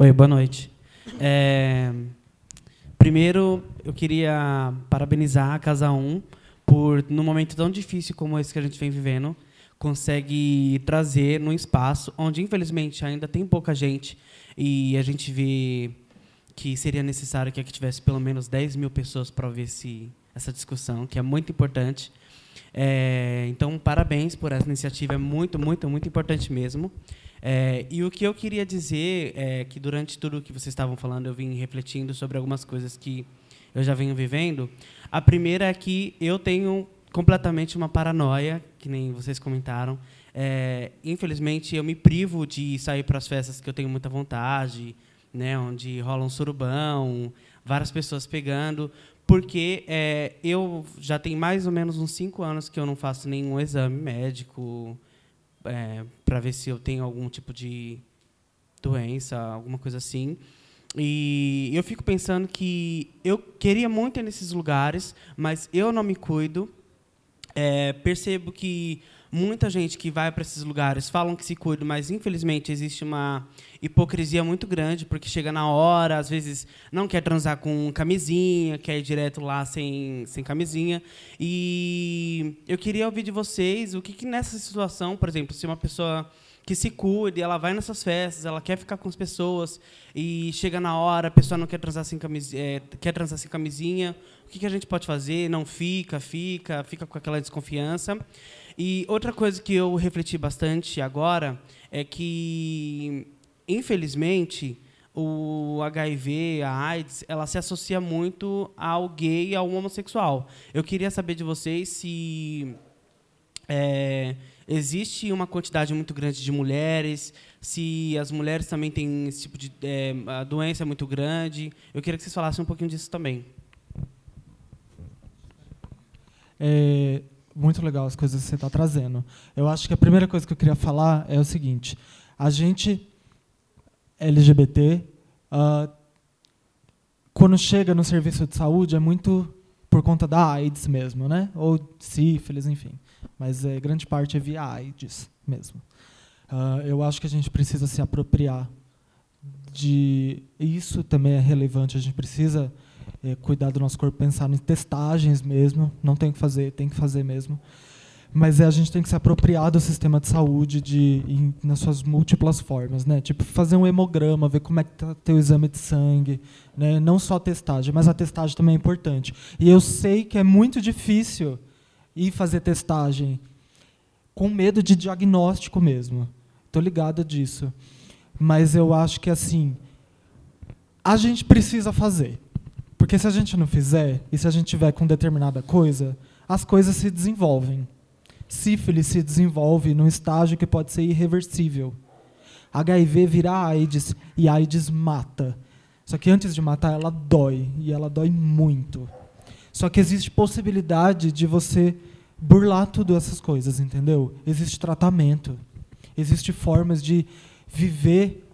Oi, boa noite. É, primeiro, eu queria parabenizar a Casa 1 por, num momento tão difícil como esse que a gente vem vivendo, consegue trazer num espaço onde, infelizmente, ainda tem pouca gente e a gente vê que seria necessário que aqui tivesse pelo menos 10 mil pessoas para ouvir esse, essa discussão, que é muito importante. É, então, parabéns por essa iniciativa, é muito, muito, muito importante mesmo. É, e o que eu queria dizer é que durante tudo o que vocês estavam falando, eu vim refletindo sobre algumas coisas que eu já venho vivendo. A primeira é que eu tenho completamente uma paranoia, que nem vocês comentaram, é, infelizmente, eu me privo de sair para as festas que eu tenho muita vontade, né, onde rola um surubão, várias pessoas pegando, porque é, eu já tenho mais ou menos uns cinco anos que eu não faço nenhum exame médico é, para ver se eu tenho algum tipo de doença, alguma coisa assim. E eu fico pensando que eu queria muito ir nesses lugares, mas eu não me cuido. É, percebo que muita gente que vai para esses lugares falam que se cuida, mas infelizmente existe uma hipocrisia muito grande, porque chega na hora, às vezes não quer transar com camisinha, quer ir direto lá sem, sem camisinha. E eu queria ouvir de vocês o que, que nessa situação, por exemplo, se uma pessoa que se cuide, ela vai nessas festas, ela quer ficar com as pessoas e chega na hora, a pessoa não quer transar sem camisinha, é, quer transar sem camisinha, o que, que a gente pode fazer? Não fica, fica, fica com aquela desconfiança. E outra coisa que eu refleti bastante agora é que, infelizmente, o HIV, a AIDS, ela se associa muito ao gay e ao homossexual. Eu queria saber de vocês se é, existe uma quantidade muito grande de mulheres, se as mulheres também têm esse tipo de é, a doença é muito grande. Eu queria que vocês falassem um pouquinho disso também. É, muito legal as coisas que você está trazendo. Eu acho que a primeira coisa que eu queria falar é o seguinte: a gente LGBT, uh, ah, quando chega no serviço de saúde, é muito por conta da AIDS mesmo, né? Ou sífilis, enfim. Mas é, grande parte é via AIDS mesmo. Uh, eu acho que a gente precisa se apropriar de isso também é relevante. A gente precisa é, cuidar do nosso corpo, pensar em testagens mesmo. Não tem que fazer, tem que fazer mesmo. Mas é, a gente tem que se apropriar do sistema de saúde de, em, nas suas múltiplas formas, né? Tipo fazer um hemograma, ver como é que está teu exame de sangue, né? Não só a testagem, mas a testagem também é importante. E eu sei que é muito difícil ir fazer testagem com medo de diagnóstico mesmo. Estou ligada disso. Mas eu acho que assim, a gente precisa fazer Porque se a gente não fizer, e se a gente tiver com determinada coisa, as coisas se desenvolvem. Sífilis se desenvolve num estágio que pode ser irreversível. HIV vira AIDS e AIDS mata. Só que antes de matar, ela dói, e ela dói muito. Só que existe possibilidade de você burlar tudo essas coisas, entendeu? Existe tratamento. Existe formas de viver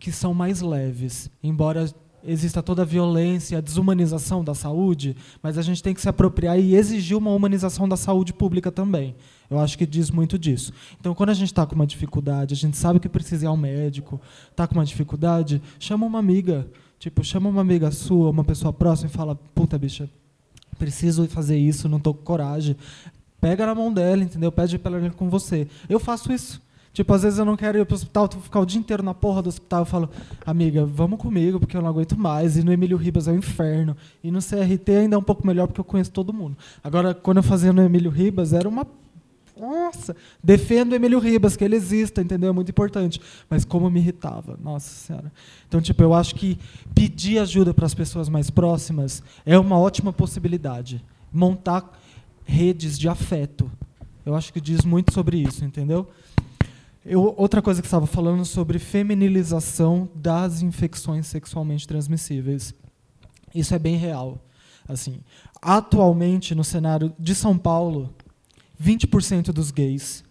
que são mais leves, embora exista toda a violência, a desumanização da saúde, mas a gente tem que se apropriar e exigir uma humanização da saúde pública também. Eu acho que diz muito disso. Então, quando a gente está com uma dificuldade, a gente sabe que precisa ir ao médico, está com uma dificuldade, chama uma amiga. Tipo, chama uma amiga sua, uma pessoa próxima e fala: puta, bicha, preciso fazer isso, não estou com coragem. Pega na mão dela, entendeu? Pede para ela ir com você. Eu faço isso. Tipo, às vezes eu não quero ir pro hospital, tu ficar o dia inteiro na porra do hospital. Eu falo, amiga, vamos comigo, porque eu não aguento mais. E no Emílio Ribas é o um inferno. E no CRT ainda é um pouco melhor, porque eu conheço todo mundo. Agora, quando eu fazia no Emílio Ribas, era uma. Nossa! Defendo o Emílio Ribas, que ele exista, entendeu? É muito importante. Mas como me irritava, nossa senhora. Então, tipo, eu acho que pedir ajuda para as pessoas mais próximas é uma ótima possibilidade. Montar redes de afeto. Eu acho que diz muito sobre isso, entendeu? Eu, outra coisa que estava falando sobre feminilização das infecções sexualmente transmissíveis. Isso é bem real. Assim, atualmente no cenário de São Paulo, 20% dos gays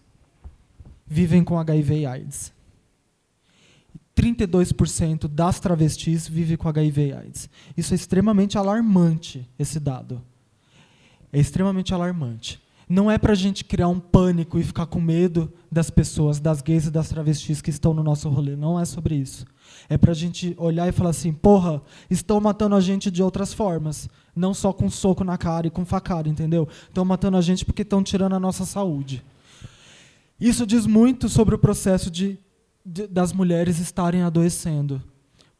vivem com HIV e AIDS. 32% das travestis vivem com HIV e AIDS. Isso é extremamente alarmante, esse dado. É extremamente alarmante não é para a gente criar um pânico e ficar com medo das pessoas, das gays e das travestis que estão no nosso rolê. Não é sobre isso. É para a gente olhar e falar assim: porra, estão matando a gente de outras formas. Não só com soco na cara e com facada, entendeu? Estão matando a gente porque estão tirando a nossa saúde. Isso diz muito sobre o processo de, de, das mulheres estarem adoecendo.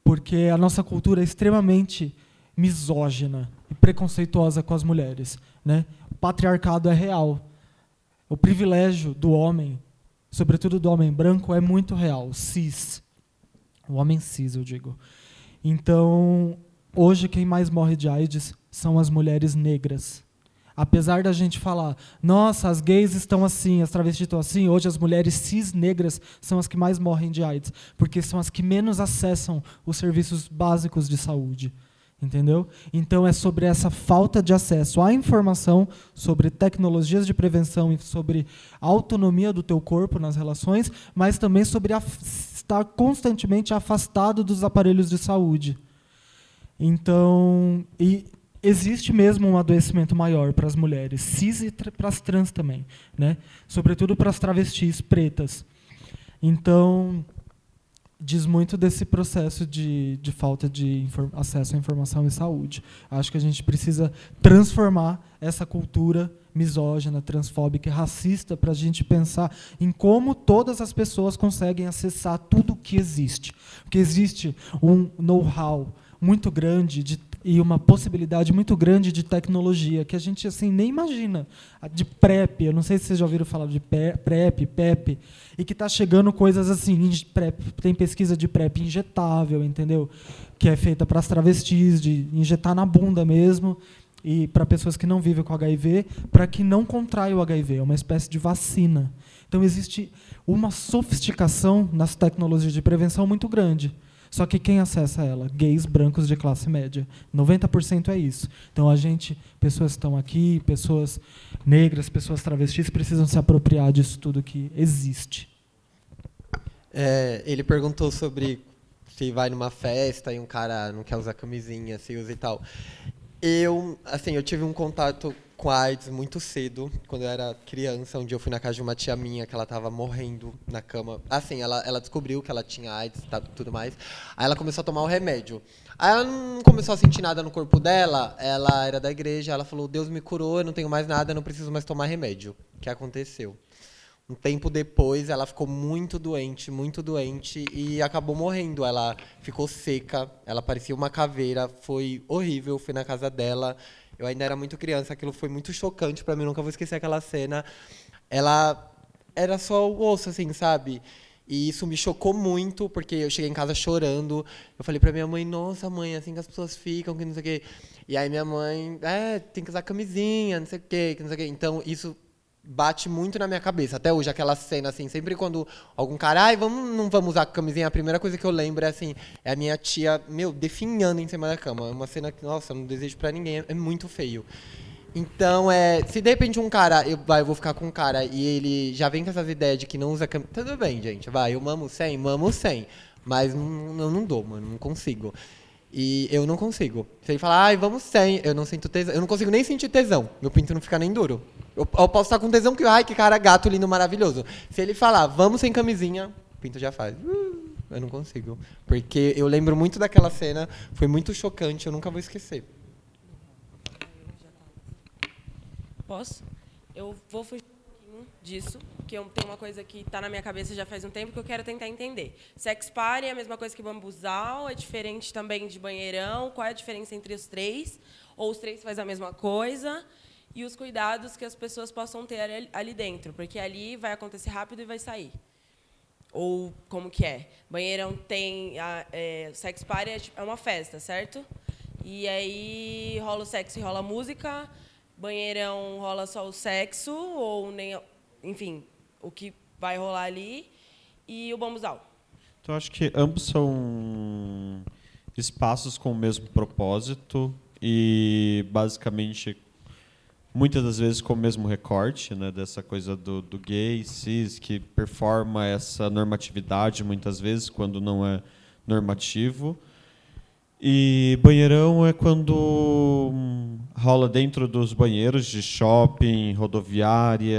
Porque a nossa cultura é extremamente misógina e preconceituosa com as mulheres. Né? Patriarcado é real. O privilégio do homem, sobretudo do homem branco, é muito real, cis. O homem cis, eu digo. Então, hoje quem mais morre de AIDS são as mulheres negras. Apesar da gente falar, nossa, as gays estão assim, as travestis estão assim, hoje as mulheres cis negras são as que mais morrem de AIDS, porque são as que menos acessam os serviços básicos de saúde entendeu? Então é sobre essa falta de acesso à informação sobre tecnologias de prevenção e sobre autonomia do teu corpo nas relações, mas também sobre estar constantemente afastado dos aparelhos de saúde. Então, e existe mesmo um adoecimento maior para as mulheres, cis e para as trans também, né? Sobretudo para as travestis pretas. Então, diz muito desse processo de, de falta de acesso à informação e saúde. Acho que a gente precisa transformar essa cultura misógina, transfóbica e racista para a gente pensar em como todas as pessoas conseguem acessar tudo o que existe. Porque existe um know-how muito grande de e uma possibilidade muito grande de tecnologia que a gente assim nem imagina. De PrEP, eu não sei se vocês já ouviram falar de PrEP, PEP, e que está chegando coisas assim, PrEP, tem pesquisa de PrEP injetável, entendeu? Que é feita para as travestis, de injetar na bunda mesmo, e para pessoas que não vivem com HIV, para que não contraia o HIV, é uma espécie de vacina. Então existe uma sofisticação nas tecnologias de prevenção muito grande. Só que quem acessa ela? Gays brancos de classe média. 90% é isso. Então a gente, pessoas que estão aqui, pessoas negras, pessoas travestis, precisam se apropriar disso tudo que existe. É, ele perguntou sobre se vai numa festa e um cara não quer usar camisinha, se usa e tal. Eu, assim, eu tive um contato com AIDS muito cedo, quando eu era criança. Um dia eu fui na casa de uma tia minha que ela estava morrendo na cama. Assim, ela, ela descobriu que ela tinha AIDS e tudo mais. Aí ela começou a tomar o remédio. Aí ela não começou a sentir nada no corpo dela. Ela era da igreja. Ela falou: Deus me curou, eu não tenho mais nada, eu não preciso mais tomar remédio. O que aconteceu? Um tempo depois, ela ficou muito doente, muito doente e acabou morrendo. Ela ficou seca, ela parecia uma caveira, foi horrível. Fui na casa dela, eu ainda era muito criança, aquilo foi muito chocante para mim, nunca vou esquecer aquela cena. Ela era só o osso, assim, sabe? E isso me chocou muito, porque eu cheguei em casa chorando. Eu falei pra minha mãe, nossa, mãe, assim que as pessoas ficam, que não sei o quê. E aí minha mãe, é, tem que usar camisinha, não sei o quê, que não sei o quê. Então, isso bate muito na minha cabeça. Até hoje, aquela cena, assim, sempre quando algum cara, ai, vamos, não vamos usar camisinha, a primeira coisa que eu lembro é, assim, é a minha tia, meu, definhando em cima da cama. É uma cena que, nossa, não desejo pra ninguém, é muito feio. Então, é, se de repente um cara, eu, vai, eu vou ficar com um cara e ele já vem com essas ideias de que não usa camisinha, tudo bem, gente, vai, eu mamo sem, mamo sem. Mas não, eu não dou, mano, não consigo. E eu não consigo. Se ele falar, ai, vamos sem, eu não sinto tesão. Eu não consigo nem sentir tesão. Meu pinto não fica nem duro. Eu, eu posso estar com tesão que, ai, que cara gato lindo, maravilhoso. Se ele falar, vamos sem camisinha, o pinto já faz. Uh, eu não consigo. Porque eu lembro muito daquela cena, foi muito chocante, eu nunca vou esquecer. Posso? Eu vou fugir disso, que eu tenho uma coisa que está na minha cabeça já faz um tempo que eu quero tentar entender. Sex party é a mesma coisa que bambuzal, é diferente também de banheirão. Qual é a diferença entre os três? Ou os três fazem a mesma coisa? E os cuidados que as pessoas possam ter ali- dentro, porque ali vai acontecer rápido e vai sair. Ou como que é? Banheirão tem a, é, sex party é, é uma festa, certo? E aí rola o sexo e rola a música. Banheirão rola só o sexo ou nem, enfim, o que vai rolar ali. E o bambuzal. Então, acho que ambos são espaços com o mesmo propósito e, basicamente, muitas das vezes com o mesmo recorte, né, dessa coisa do, do gay, cis, que performa essa normatividade muitas vezes, quando não é normativo. E banheirão é quando hum, rola dentro dos banheiros de shopping, rodoviária,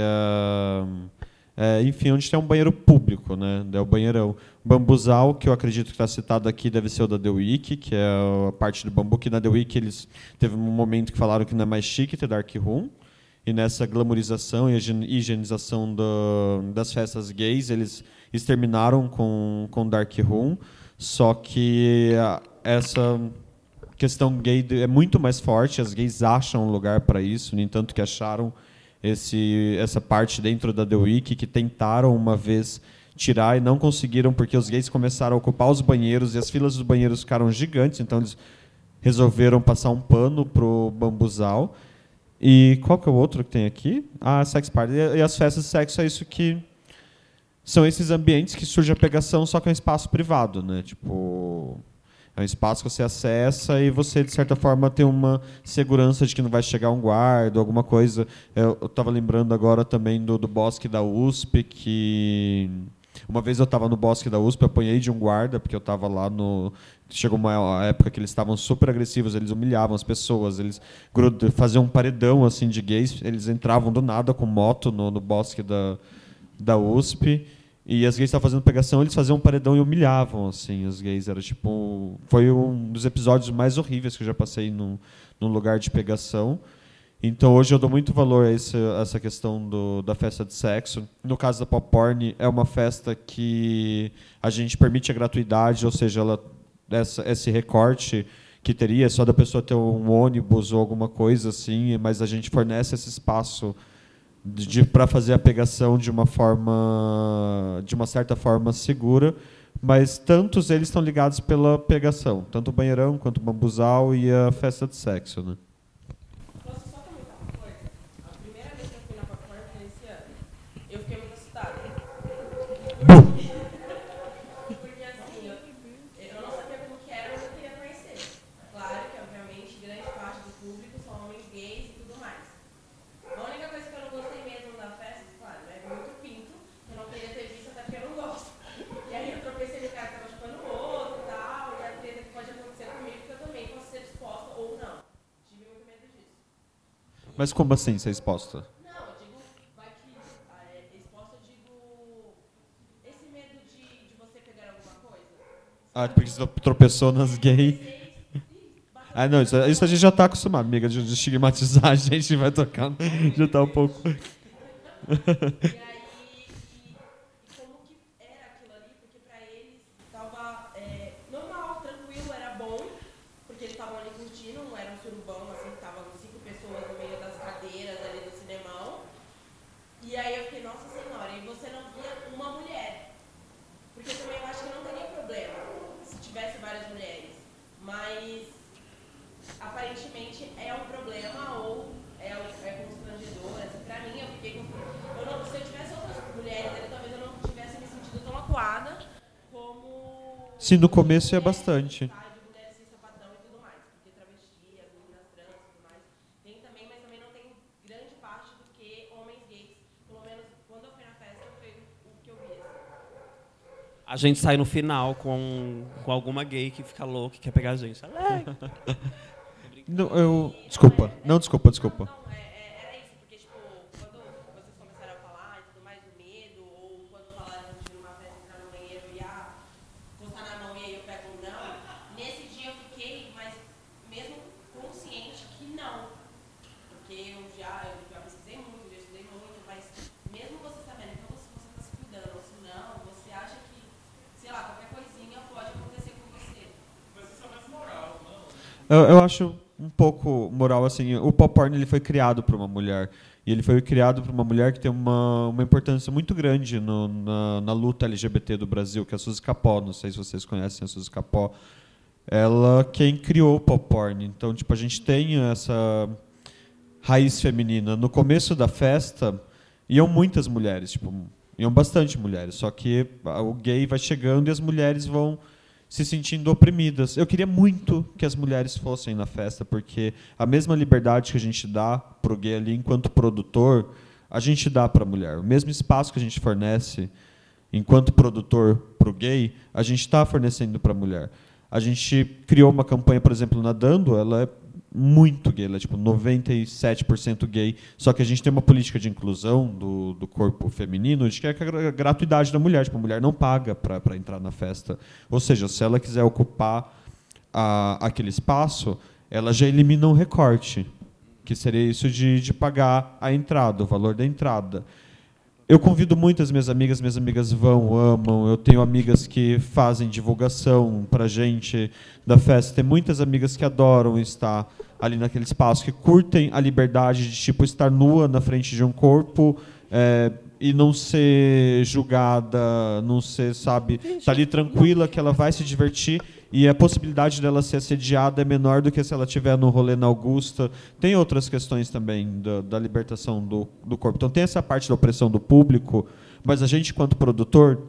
é, enfim, onde tem um banheiro público, né? É o banheirão. Bambuzal, que eu acredito que está citado aqui, deve ser o da The Week, que é a parte do bambu, que na The Week eles teve um momento que falaram que não é mais chique ter dark room. E nessa glamorização e higienização do, das festas gays, eles exterminaram com, com dark room. Só que essa questão gay é muito mais forte, as gays acham um lugar para isso, no entanto que acharam esse, essa parte dentro da The Week que tentaram uma vez tirar e não conseguiram porque os gays começaram a ocupar os banheiros e as filas dos banheiros ficaram gigantes, então eles resolveram passar um pano pro bambuzal. E qual que é o outro que tem aqui? Ah, sex party. E as festas de sexo é isso que são esses ambientes que surge a pegação, só que é um espaço privado, né? Tipo, é um espaço que você acessa e você, de certa forma, tem uma segurança de que não vai chegar um guarda, alguma coisa. Eu estava lembrando agora também do, do bosque da USP, que uma vez eu estava no bosque da USP, apanhei de um guarda, porque eu estava lá no. Chegou uma época que eles estavam super agressivos, eles humilhavam as pessoas, eles faziam um paredão assim de gays, eles entravam do nada com moto no, no bosque da, da USP. E as gays estavam fazendo pegação, eles faziam um paredão e humilhavam, assim, os gays. Era tipo. Foi um dos episódios mais horríveis que eu já passei num, num lugar de pegação. Então hoje eu dou muito valor a esse, essa questão do, da festa de sexo. No caso da Pop Porn, é uma festa que a gente permite a gratuidade, ou seja, ela, essa, esse recorte que teria só da pessoa ter um ônibus ou alguma coisa assim, mas a gente fornece esse espaço para fazer a pegação de uma forma de uma certa forma segura mas tantos eles estão ligados pela pegação tanto o banheirão quanto o bambuzal e a festa de sexo né Posso só comentar uma coisa? A primeira vez que eu fui na Popcorn foi esse ano. Eu fiquei muito assustada. Porque assim, eu, eu não sabia como que era, mas eu queria conhecer. Claro que, obviamente, grande parte do público são homens gays e tudo mais. A única coisa que eu não gostei mesmo da festa, claro, é muito pinto. Eu não queria ter visto até porque eu não gosto. E aí eu tropecei no cara que tava chupando o outro e tal. E a treta que pode acontecer comigo, que eu também posso ser exposta ou não. Tive muito medo disso. Mas como assim ser exposta Não, eu digo, vai que ah, é, exposta, eu digo, esse medo de, de você pegar alguma coisa. ah porque você tropeçou nas gays ah não isso, isso a gente já está acostumado amiga de, estigmatizar a gente vai tocar já está um pouco E aí, e, e como que era aquilo ali, porque pra eles tava é, normal, tranquilo, era bom, porque eles estavam ali curtindo, não era um surubão, assim, que tava cinco pessoas no meio das cadeiras ali do cinemão. E aí eu fiquei, nossa senhora, e você não via uma mulher. zoada como. Sim, no começo é bastante. tá, de mulheres sem sapatão e tudo mais. Porque travesti, as meninas trans e tudo mais. Tem também, mas também não tem grande parte do que homens gays. Pelo menos quando eu fui na festa, foi o que eu vi. assim. A gente sai no final com, com alguma gay que fica louca e quer pegar a gente. "É". Não, eu. Desculpa. Não, desculpa, desculpa. Não, é, é, era isso, porque, tipo, quando vocês começaram a falar e tudo mais do medo, ou quando falaram de ir numa festa, entrar no banheiro e ah, encostar na mão e aí eu pego um não, nesse dia eu fiquei, mas mesmo consciente que não. Porque eu já, eu já pesquisei muito, já estudei muito, mas mesmo você sabendo que você está se cuidando, ou se não, você acha que, sei lá, qualquer coisinha pode acontecer com você. Eu, eu acho um pouco moral assim. O pop porn ele foi criado para uma mulher e ele foi criado para uma mulher que tem uma, uma importância muito grande no, na, na luta LGBT do Brasil, que é a Suzy Capó. Não sei se vocês conhecem a Suzy Capó. Ela quem criou o pop porn. Então, tipo, a gente tem essa raiz feminina. No começo da festa iam muitas mulheres, tipo, iam bastante mulheres. Só que o gay vai chegando e as mulheres vão se sentindo oprimidas. Eu queria muito que as mulheres fossem na festa, porque a mesma liberdade que a gente dá pro gay ali enquanto produtor, a gente dá para a mulher. O mesmo espaço que a gente fornece enquanto produtor pro gay, a gente está fornecendo para a mulher. A gente criou uma campanha, por exemplo, na Dando, ela é muito gay, ela é tipo 97% gay, só que a gente tem uma política de inclusão do, do corpo feminino de que é a gra- gratuidade da mulher, tipo, a mulher não paga para entrar na festa. Ou seja, se ela quiser ocupar a, aquele espaço, ela já elimina um recorte, que seria isso de, de pagar a entrada, o valor da entrada. Eu convido muitas minhas amigas, minhas amigas vão, amam. Eu tenho amigas que fazem divulgação pra gente da festa. Tem muitas amigas que adoram estar ali naquele espaço, que curtem a liberdade de tipo estar nua na frente de um corpo é, e não ser julgada, não ser, sabe, tá ali tranquila que ela vai se divertir e a possibilidade dela ser assediada é menor do que se ela estiver no rolê na Augusta. Tem outras questões também da, da libertação do, do corpo. Então tem essa parte da opressão do público, mas a gente, quanto produtor,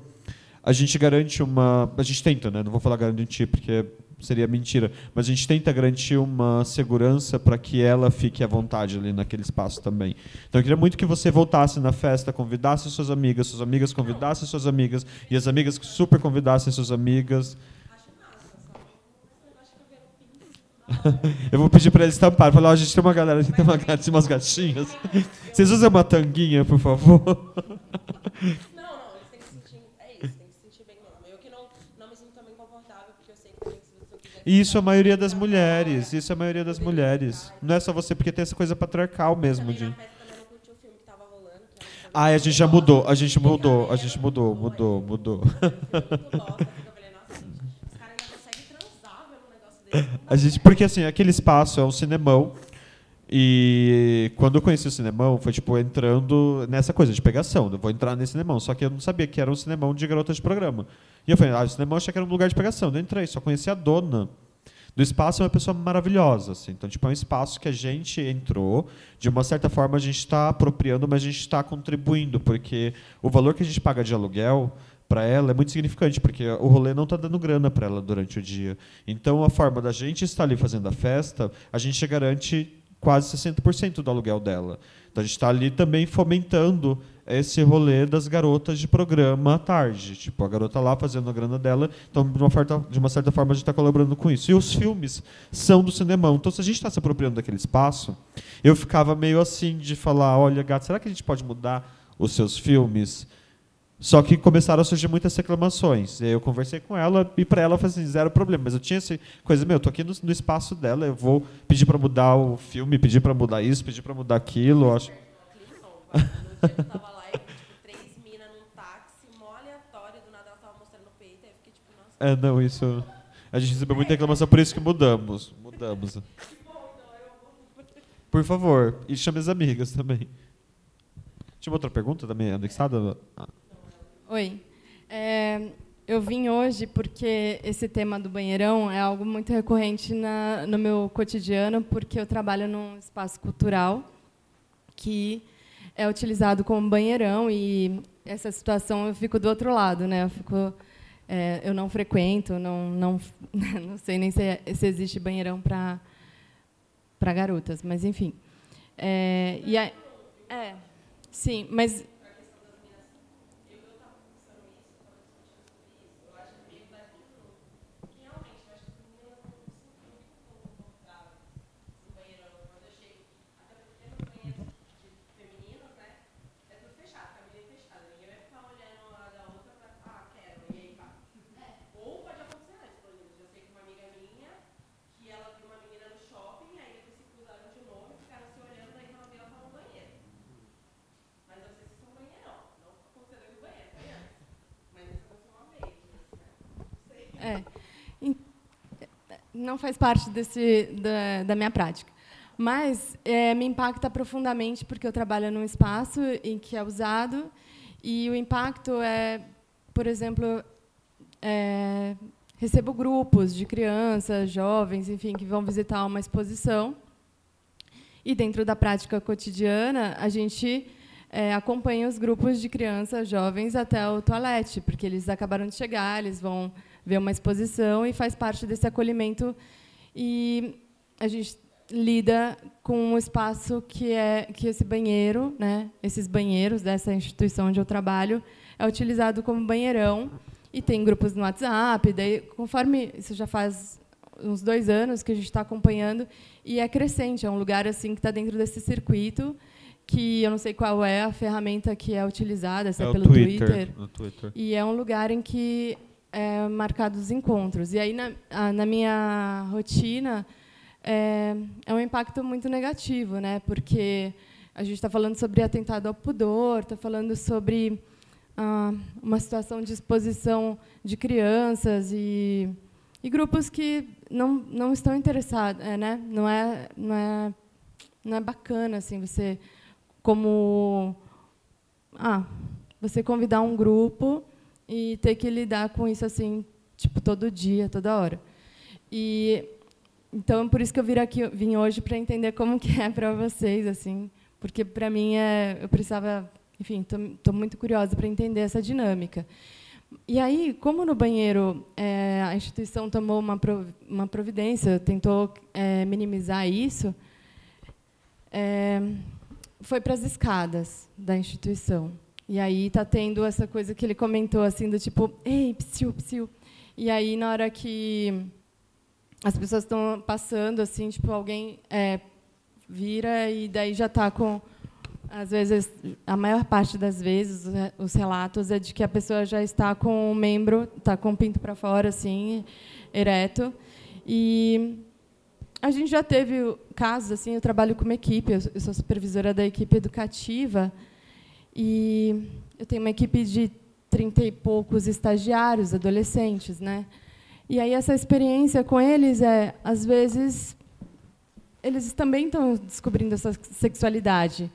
a gente garante uma. A gente tenta, né? Não vou falar garantir, porque seria mentira, mas a gente tenta garantir uma segurança para que ela fique à vontade ali naquele espaço também. Então eu queria muito que você voltasse na festa, convidasse suas amigas, suas amigas convidassem suas amigas, e as amigas super convidassem suas amigas. Eu vou pedir para eles tamparem. Falar, ó, a gente tem uma galera aqui, tem uma gatinha, umas gatinhas. Vocês usam uma tanguinha, por favor? Não, não, eles têm que se sentir. É isso, tem que se sentir bem mesmo. Eu que não, não me sinto também confortável, porque eu sei que também se quiser. E isso é a maioria das mulheres. Isso é a maioria das mulheres. Não é só você, porque tem essa coisa patriarcal mesmo de. Ah, a gente já mudou, a gente mudou, a gente mudou, mudou, mudou. muito bosta. Eu falei, nossa, gente, os caras ainda conseguem transar vendo um negócio desse. Não dá A gente, porque assim, aquele espaço é um cinemão. E quando eu conheci o cinemão, foi tipo entrando nessa coisa de pegação. Eu vou entrar nesse cinemão. Só que eu não sabia que era um cinemão de garotas de programa. E eu falei, ah, o cinemão achei que era um lugar de pegação. Eu entrei, só conheci a dona do espaço, é uma pessoa maravilhosa. Assim. Então, tipo, é um espaço que a gente entrou, de uma certa forma a gente está apropriando, mas a gente está contribuindo, porque o valor que a gente paga de aluguel para ela é muito significante, porque o rolê não está dando grana para ela durante o dia. Então, a forma da gente estar ali fazendo a festa, a gente garante quase 60% do aluguel dela. Então, a gente está ali também fomentando esse rolê das garotas de programa à tarde. Tipo, a garota lá fazendo a grana dela. Então, de uma, certa, de uma certa forma, a gente está colaborando com isso. E os filmes são do cinemão. Então, se a gente está se apropriando daquele espaço, eu ficava meio assim de falar, olha, gato, será que a gente pode mudar os seus filmes? Só que começaram a surgir muitas reclamações. Eu conversei com ela e para ela foi assim, zero problema. Mas eu tinha essa coisa, meu, eu tô aqui no, no espaço dela, eu vou pedir para mudar o filme, pedir para mudar isso, pedir para mudar aquilo. eu Acho... No dia que eu tava lá, tipo, três minas num táxi, mó aleatório, do nada ela tava mostrando o peito, aí eu fiquei tipo, nossa. É, não, isso. A gente recebeu muita reclamação, por isso que mudamos. Mudamos. Por favor, e chame as amigas também. Tinha uma outra pergunta também anexada? Ah. Oi. É, eu vim hoje porque esse tema do banheirão é algo muito recorrente na, no meu cotidiano, porque eu trabalho num espaço cultural que é utilizado como banheirão e essa situação eu fico do outro lado, né? Eu fico é, eu não frequento, não não não sei nem se, se existe banheirão para para garotas, mas enfim. É, e a, é, sim, mas É. Não faz parte desse, da, da minha prática. Mas é, me impacta profundamente porque eu trabalho num espaço em que é usado e o impacto é, por exemplo, é, recebo grupos de crianças, jovens, enfim, que vão visitar uma exposição e dentro da prática cotidiana a gente é, acompanha os grupos de crianças, jovens até o toalete, porque eles acabaram de chegar, eles vão ver uma exposição e faz parte desse acolhimento. E a gente lida com um espaço que é que esse banheiro, né, esses banheiros dessa instituição onde eu trabalho é utilizado como banheirão e tem grupos no WhatsApp, daí conforme isso já faz uns dois anos que a gente está acompanhando e é crescente, é um lugar assim que está dentro desse circuito que eu não sei qual é a ferramenta que é utilizada, se é, é pelo Twitter, Twitter, e é um lugar em que é, marcados encontros. E aí, na, na minha rotina, é, é, um impacto muito negativo, né? porque a gente está falando sobre atentado ao pudor, está falando sobre ah, uma situação de exposição de crianças e, e grupos que não, não estão interessados. É, né? não, é, não, é, não é bacana assim, você, como. Ah, você convidar um grupo e ter que lidar com isso assim, tipo todo dia, toda hora. E então por isso que eu vim aqui, vim hoje para entender como que é para vocês assim, porque para mim é, eu precisava, enfim, estou muito curiosa para entender essa dinâmica. E aí, como no banheiro é, a instituição tomou uma, uma providência, tentou é, minimizar isso, é, foi para as escadas da instituição. E aí está tendo essa coisa que ele comentou, assim, do tipo, ei, psiu, psiu. E aí, na hora que as pessoas estão passando, assim, tipo, alguém é, vira e daí já está com... Às vezes, a maior parte das vezes, os relatos é de que a pessoa já está com o membro, está com o pinto para fora, assim, ereto. E a gente já teve casos, assim, eu trabalho com uma equipe, eu sou supervisora da equipe educativa, e eu tenho uma equipe de trinta e poucos estagiários, adolescentes, né? E aí essa experiência com eles é, às vezes, eles também estão descobrindo essa sexualidade.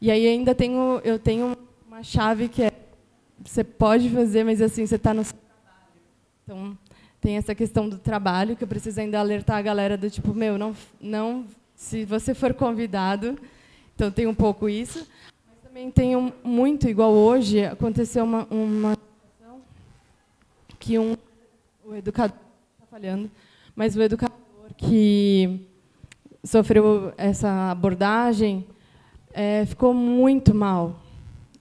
E aí ainda tenho, eu tenho uma chave que é, você pode fazer, mas assim você está no seu trabalho. Então tem essa questão do trabalho que eu preciso ainda alertar a galera do tipo, meu, não, não, se você for convidado, então tem um pouco isso também tenho muito igual hoje. Aconteceu uma, uma situação que um, o educador está falhando, mas o educador que sofreu essa abordagem é, ficou muito mal.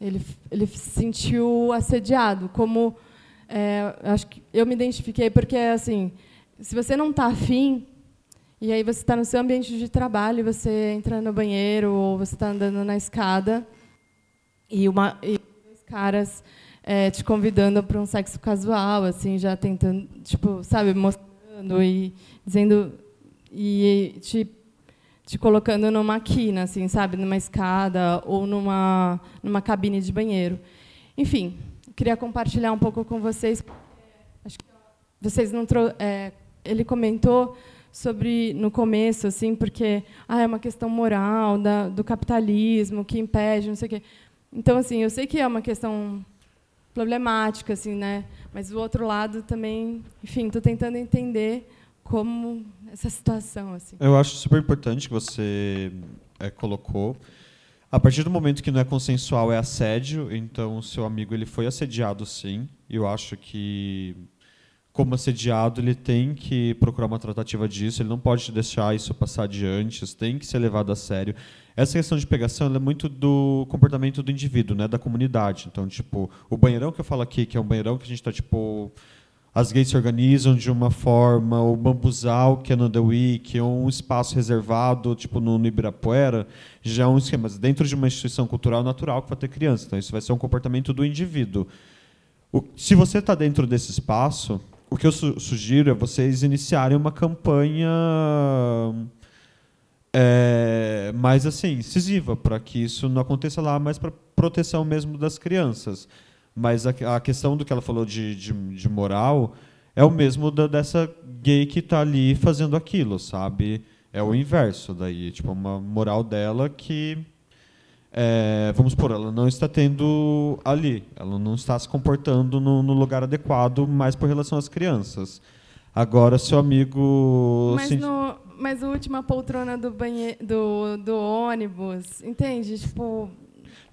Ele, ele se sentiu assediado, como é, acho que eu me identifiquei porque assim, se você não está afim e aí você está no seu ambiente de trabalho, você entra no banheiro ou você está andando na escada e, uma, e dois caras é, te convidando para um sexo casual, assim, já tentando, tipo, sabe, mostrando e dizendo e te te colocando numa quina, assim, sabe, numa escada ou numa numa cabine de banheiro. Enfim, queria compartilhar um pouco com vocês. Acho que vocês não trou é, ele comentou sobre no começo, assim, porque ah, é uma questão moral da, do capitalismo que impede, não sei o quê. Então, assim, eu sei que é uma questão problemática, assim, né? Mas o outro lado também, enfim, estou tentando entender como essa situação, assim. Eu acho super importante que você é, colocou. A partir do momento que não é consensual é assédio, então o seu amigo ele foi assediado sim. Eu acho que como assediado ele tem que procurar uma tratativa disso, ele não pode deixar isso passar adiante, isso tem que ser levado a sério. Essa questão de pegação é muito do comportamento do indivíduo, né, da comunidade. Então, tipo, o banheirão que eu falo aqui, que é um banheirão que a gente está tipo as gays se organizam de uma forma, o bambuzal, que é no The Week, um espaço reservado, tipo no, Ibirapuera, já é um esquema. Dentro de uma instituição cultural natural que vai ter criança. Então, isso vai ser um comportamento do indivíduo. O, se você está dentro desse espaço, o que eu su sugiro é vocês iniciarem uma campanha é, mais assim, incisiva, para que isso não aconteça lá, mas para proteção mesmo das crianças. Mas a, a questão do que ela falou de, de, de moral é o mesmo da, dessa gay que está ali fazendo aquilo, sabe? É o inverso daí, tipo uma moral dela que é, vamos por ela não está tendo ali, ela não está se comportando no, no lugar adequado, mais por relação às crianças. Agora, seu amigo. Mas, no, mas a última poltrona do, banhe... do, do ônibus, entende? Tipo,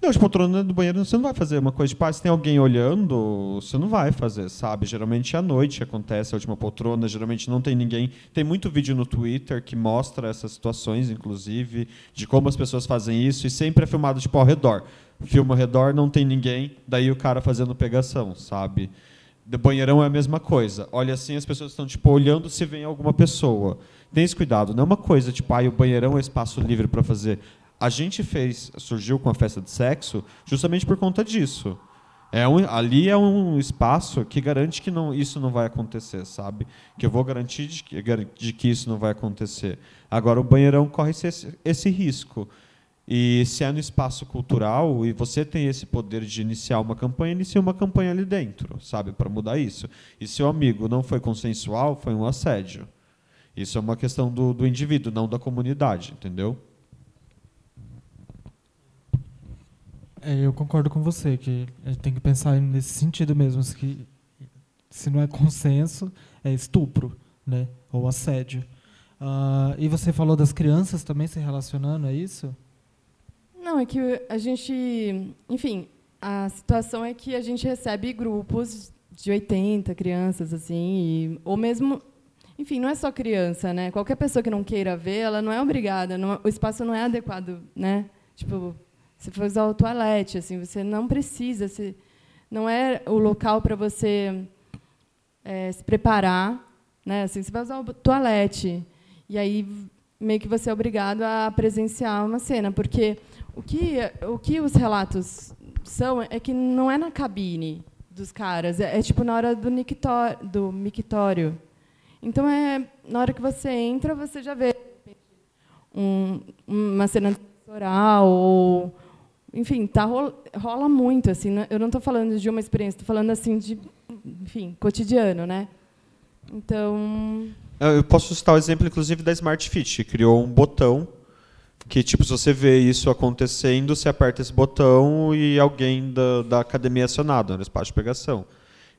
não, de poltrona do banheiro você não vai fazer uma coisa, tipo, ah, se tem alguém olhando, você não vai fazer, sabe? Geralmente é à noite acontece a última poltrona, geralmente não tem ninguém. Tem muito vídeo no Twitter que mostra essas situações, inclusive, de como as pessoas fazem isso, e sempre é filmado, tipo, ao redor. Filma ao redor, não tem ninguém, daí o cara fazendo pegação, sabe? Do banheirão é a mesma coisa. Olha assim, as pessoas estão, tipo, olhando se vem alguma pessoa. Tem esse cuidado. Não é uma coisa, tipo, ah, o banheirão é espaço livre para fazer a gente fez, surgiu com a festa de sexo justamente por conta disso. É um, ali é um espaço que garante que não, isso não vai acontecer, sabe? Que eu vou garantir de que, de que isso não vai acontecer. Agora, o banheirão corre esse, esse risco. E se é no espaço cultural e você tem esse poder de iniciar uma campanha, inicie uma campanha ali dentro, sabe, para mudar isso. E se o amigo não foi consensual, foi um assédio. Isso é uma questão do, do indivíduo, não da comunidade, entendeu? Eu concordo com você, que a gente tem que pensar nesse sentido mesmo, que se não é consenso, é estupro, né? ou assédio. Uh, e você falou das crianças também se relacionando, é isso? Não, é que a gente, enfim, a situação é que a gente recebe grupos de 80 crianças, assim, e, ou mesmo, enfim, não é só criança, né? Qualquer pessoa que não queira ver, ela não é obrigada, não, o espaço não é adequado, né? Tipo, você foi usar o toalete, assim, você não precisa, você, não é o local para você é, se preparar, né? Assim, você vai usar o toalete e aí meio que você é obrigado a presenciar uma cena, porque o que o que os relatos são é que não é na cabine dos caras, é, é tipo na hora do mictório, do mictório. Então é na hora que você entra, você já vê um, uma cena oral ou enfim, tá, rola muito. assim. Né? Eu não estou falando de uma experiência, estou falando assim de, enfim, cotidiano, né? Então. Eu posso citar o exemplo, inclusive, da Smart Fit, que criou um botão que, tipo, se você vê isso acontecendo, você aperta esse botão e alguém da, da academia é acionado, no né, espaço de pegação.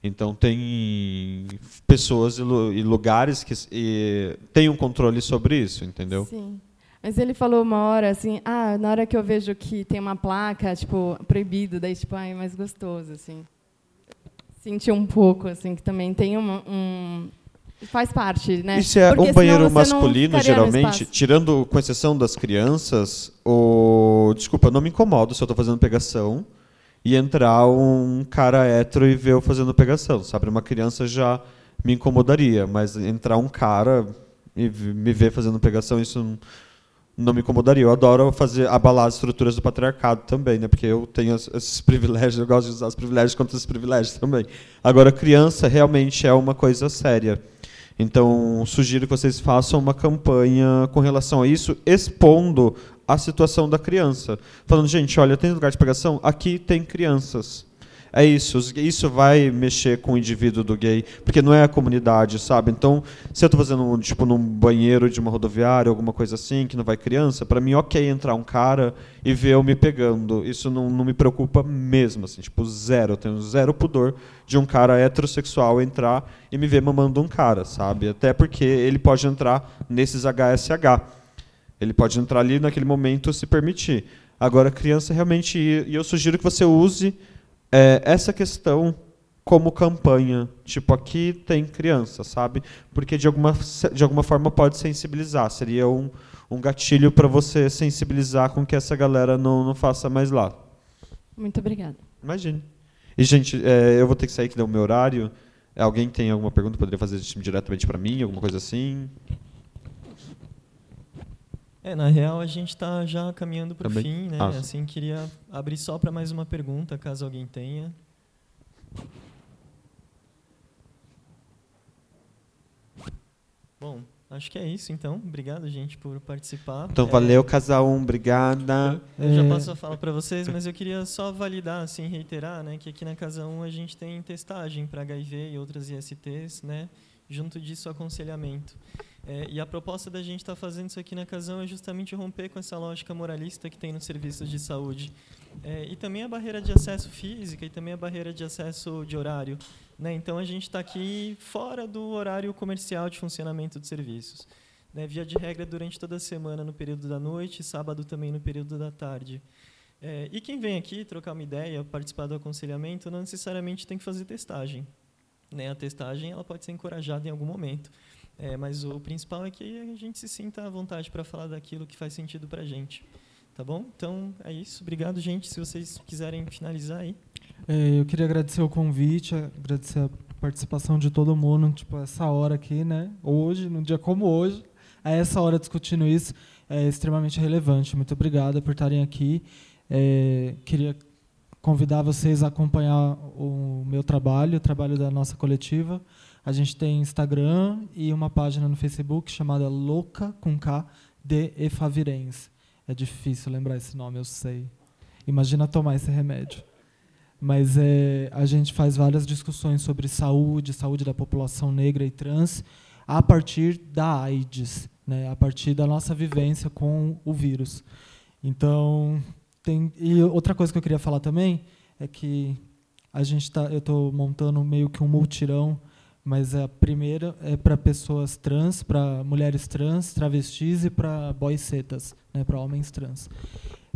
Então, tem pessoas e lugares que e, têm um controle sobre isso, entendeu? Sim. Mas ele falou uma hora assim, ah, na hora que eu vejo que tem uma placa, tipo, proibido, daí tipo, ai, é mais gostoso, assim. Senti um pouco, assim, que também tem um, um faz parte, né? Isso é Porque um banheiro masculino, geralmente, tirando com exceção das crianças, o desculpa, não me incomodo se eu estou fazendo pegação e entrar um cara hétero e ver eu fazendo pegação, sabe? Uma criança já me incomodaria, mas entrar um cara e me ver fazendo pegação, isso não me incomodaria. Eu adoro fazer abalar as estruturas do patriarcado também, né? Porque eu tenho esses privilégios, eu gosto de usar os privilégios contra os privilégios também. Agora, criança realmente é uma coisa séria. Então, sugiro que vocês façam uma campanha com relação a isso, expondo a situação da criança. Falando, gente, olha, tem lugar de pegação? Aqui tem crianças. É isso, isso vai mexer com o indivíduo do gay, porque não é a comunidade, sabe? Então, se eu estou fazendo tipo num banheiro de uma rodoviária, alguma coisa assim, que não vai criança, para mim ok entrar um cara e ver eu me pegando. Isso não, não me preocupa mesmo, assim, tipo zero, eu tenho zero pudor de um cara heterossexual entrar e me ver mamando um cara, sabe? Até porque ele pode entrar nesses HSH. Ele pode entrar ali naquele momento se permitir. Agora, criança realmente. E eu sugiro que você use é, essa questão como campanha. Tipo, aqui tem criança, sabe? Porque de alguma, de alguma forma pode sensibilizar. Seria um, um gatilho para você sensibilizar com que essa galera não, não faça mais lá. Muito obrigada. Imagine. E, gente, é, eu vou ter que sair, que deu o meu horário. Alguém tem alguma pergunta? Poderia fazer diretamente para mim, alguma coisa assim? É, na real, a gente está já caminhando para o fim, né? Ah. Assim, queria abrir só para mais uma pergunta, caso alguém tenha. Bom, acho que é isso, então. Obrigado, gente, por participar. Então, É, valeu, casal 1, obrigada. Eu já passo a fala para vocês, mas eu queria só validar, assim, reiterar, né, que aqui na Casa 1 a gente tem testagem para HIV e outras ISTs, né, junto disso aconselhamento. É, e a proposta da gente estar tá fazendo isso aqui na Casão é justamente romper com essa lógica moralista que tem nos serviços de saúde. É, e também a barreira de acesso física e também a barreira de acesso de horário. Né? Então, a gente está aqui fora do horário comercial de funcionamento dos serviços. Né? Via de regra, durante toda a semana, no período da noite, sábado também no período da tarde. É, e quem vem aqui trocar uma ideia, participar do aconselhamento, não necessariamente tem que fazer testagem. Né? A testagem ela pode ser encorajada em algum momento. É, mas o principal é que a gente se sinta à vontade para falar daquilo que faz sentido para a gente. Tá bom? Então é isso. Obrigado, gente. Se vocês quiserem finalizar aí. É, eu queria agradecer o convite, agradecer a participação de todo mundo, tipo, essa hora aqui, né? Hoje, num dia como hoje, a essa hora discutindo isso, é extremamente relevante. Muito obrigada por estarem aqui. É, queria convidar vocês a acompanhar o meu trabalho, o trabalho da nossa coletiva. A gente tem Instagram e uma página no Facebook chamada Louca com K de Efavirense. É difícil lembrar esse nome, eu sei. Imagina tomar esse remédio. Mas é, a gente faz várias discussões sobre saúde, saúde da população negra e trans, a partir da AIDS, né, a partir da nossa vivência com o vírus. Então, tem, e outra coisa que eu queria falar também é que a gente tá, eu estou montando meio que um multirão mas a primeira é para pessoas trans, para mulheres trans, travestis e para boys né, para homens trans,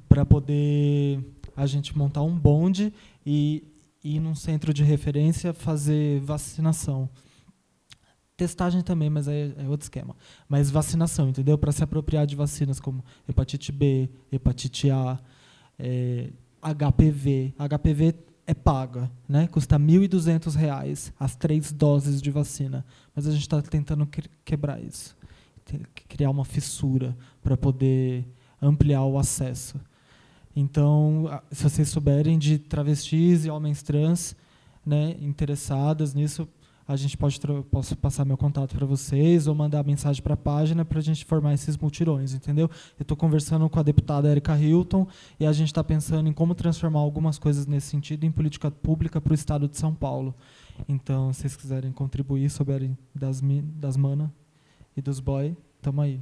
para poder a gente montar um bonde e ir num centro de referência fazer vacinação. Testagem também, mas é, é outro esquema. Mas vacinação, entendeu? Para se apropriar de vacinas como hepatite B, hepatite A, é, HPV. HPV é paga, né? Custa R$ 1.200 as três doses de vacina. Mas a gente está tentando quebrar isso, criar uma fissura para poder ampliar o acesso. Então, se vocês souberem de travestis e homens trans, né, interessadas nisso, a gente pode posso passar meu contato para vocês ou mandar mensagem para a página para a gente formar esses multirões, entendeu? Eu estou conversando com a deputada Erika Hilton e a gente está pensando em como transformar algumas coisas nesse sentido em política pública para o Estado de São Paulo. Então, se vocês quiserem contribuir, souberem das, das mana e dos boy, tamo aí.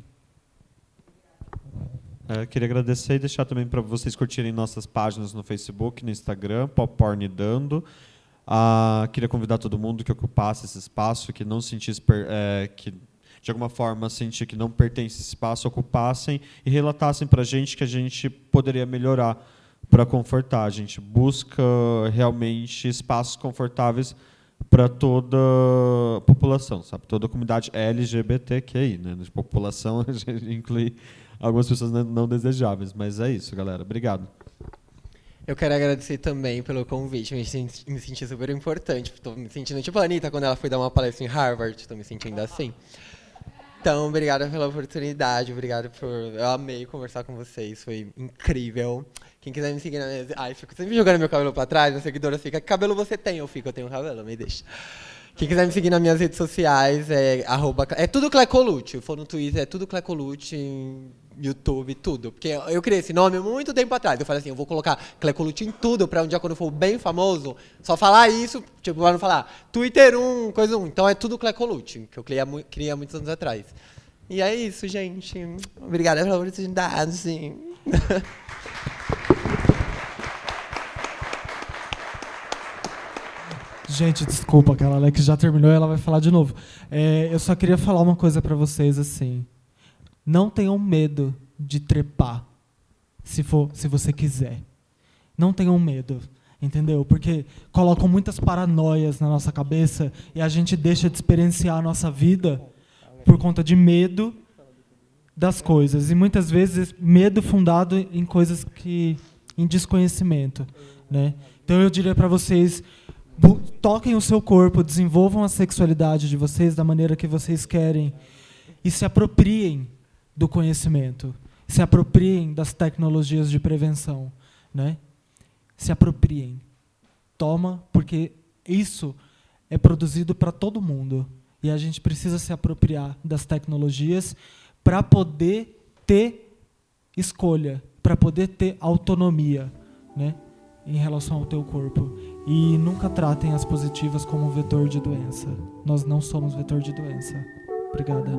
É, queria agradecer e deixar também para vocês curtirem nossas páginas no Facebook, no Instagram, Popcorn Dando. Ah, queria convidar todo mundo que ocupasse esse espaço, que não sentisse é, que de alguma forma sentir que não pertence esse espaço, ocupassem e relatassem para a gente que a gente poderia melhorar para confortar. A gente busca realmente espaços confortáveis para toda a população, sabe? Toda a comunidade LGBTQI, né? De população a gente inclui algumas pessoas não desejáveis, mas é isso, galera. Obrigado. Eu quero agradecer também pelo convite, me senti, me senti super importante. Estou me sentindo tipo a Anitta quando ela foi dar uma palestra em Harvard, estou me sentindo assim. Então, obrigada pela oportunidade, obrigado por. Eu amei conversar com vocês, foi incrível. Quem quiser me seguir na minha. Ai, fico sempre jogando meu cabelo para trás, a seguidora fica: que cabelo você tem? Eu fico, eu tenho cabelo, me deixa. Quem quiser me seguir nas minhas redes sociais é arroba, é tudo Clecolute. For no Twitter, é tudo Clecolute, YouTube, tudo. Porque eu criei esse nome muito tempo atrás. Eu falei assim, eu vou colocar Clecolute em tudo para um dia quando eu for bem famoso, só falar isso, tipo, para não falar Twitter 1, coisa 1. Então é tudo Clecolute, que eu criei, criei há muitos anos atrás. E é isso, gente. Obrigada pela oportunidade. Gente, desculpa, aquela Alex já terminou e ela vai falar de novo. É, eu só queria falar uma coisa para vocês assim. Não tenham medo de trepar. se for, se você quiser. Não tenham medo, entendeu? Porque colocam muitas paranoias na nossa cabeça e a gente deixa de experienciar a nossa vida por conta de medo das coisas e muitas vezes medo fundado em coisas que em desconhecimento, né? Então eu diria para vocês toquem o seu corpo, desenvolvam a sexualidade de vocês da maneira que vocês querem e se apropriem do conhecimento, se apropriem das tecnologias de prevenção, né? Se apropriem. Toma, porque isso é produzido para todo mundo e a gente precisa se apropriar das tecnologias para poder ter escolha, para poder ter autonomia, né, em relação ao teu corpo. E nunca tratem as positivas como vetor de doença. Nós não somos vetor de doença. Obrigada.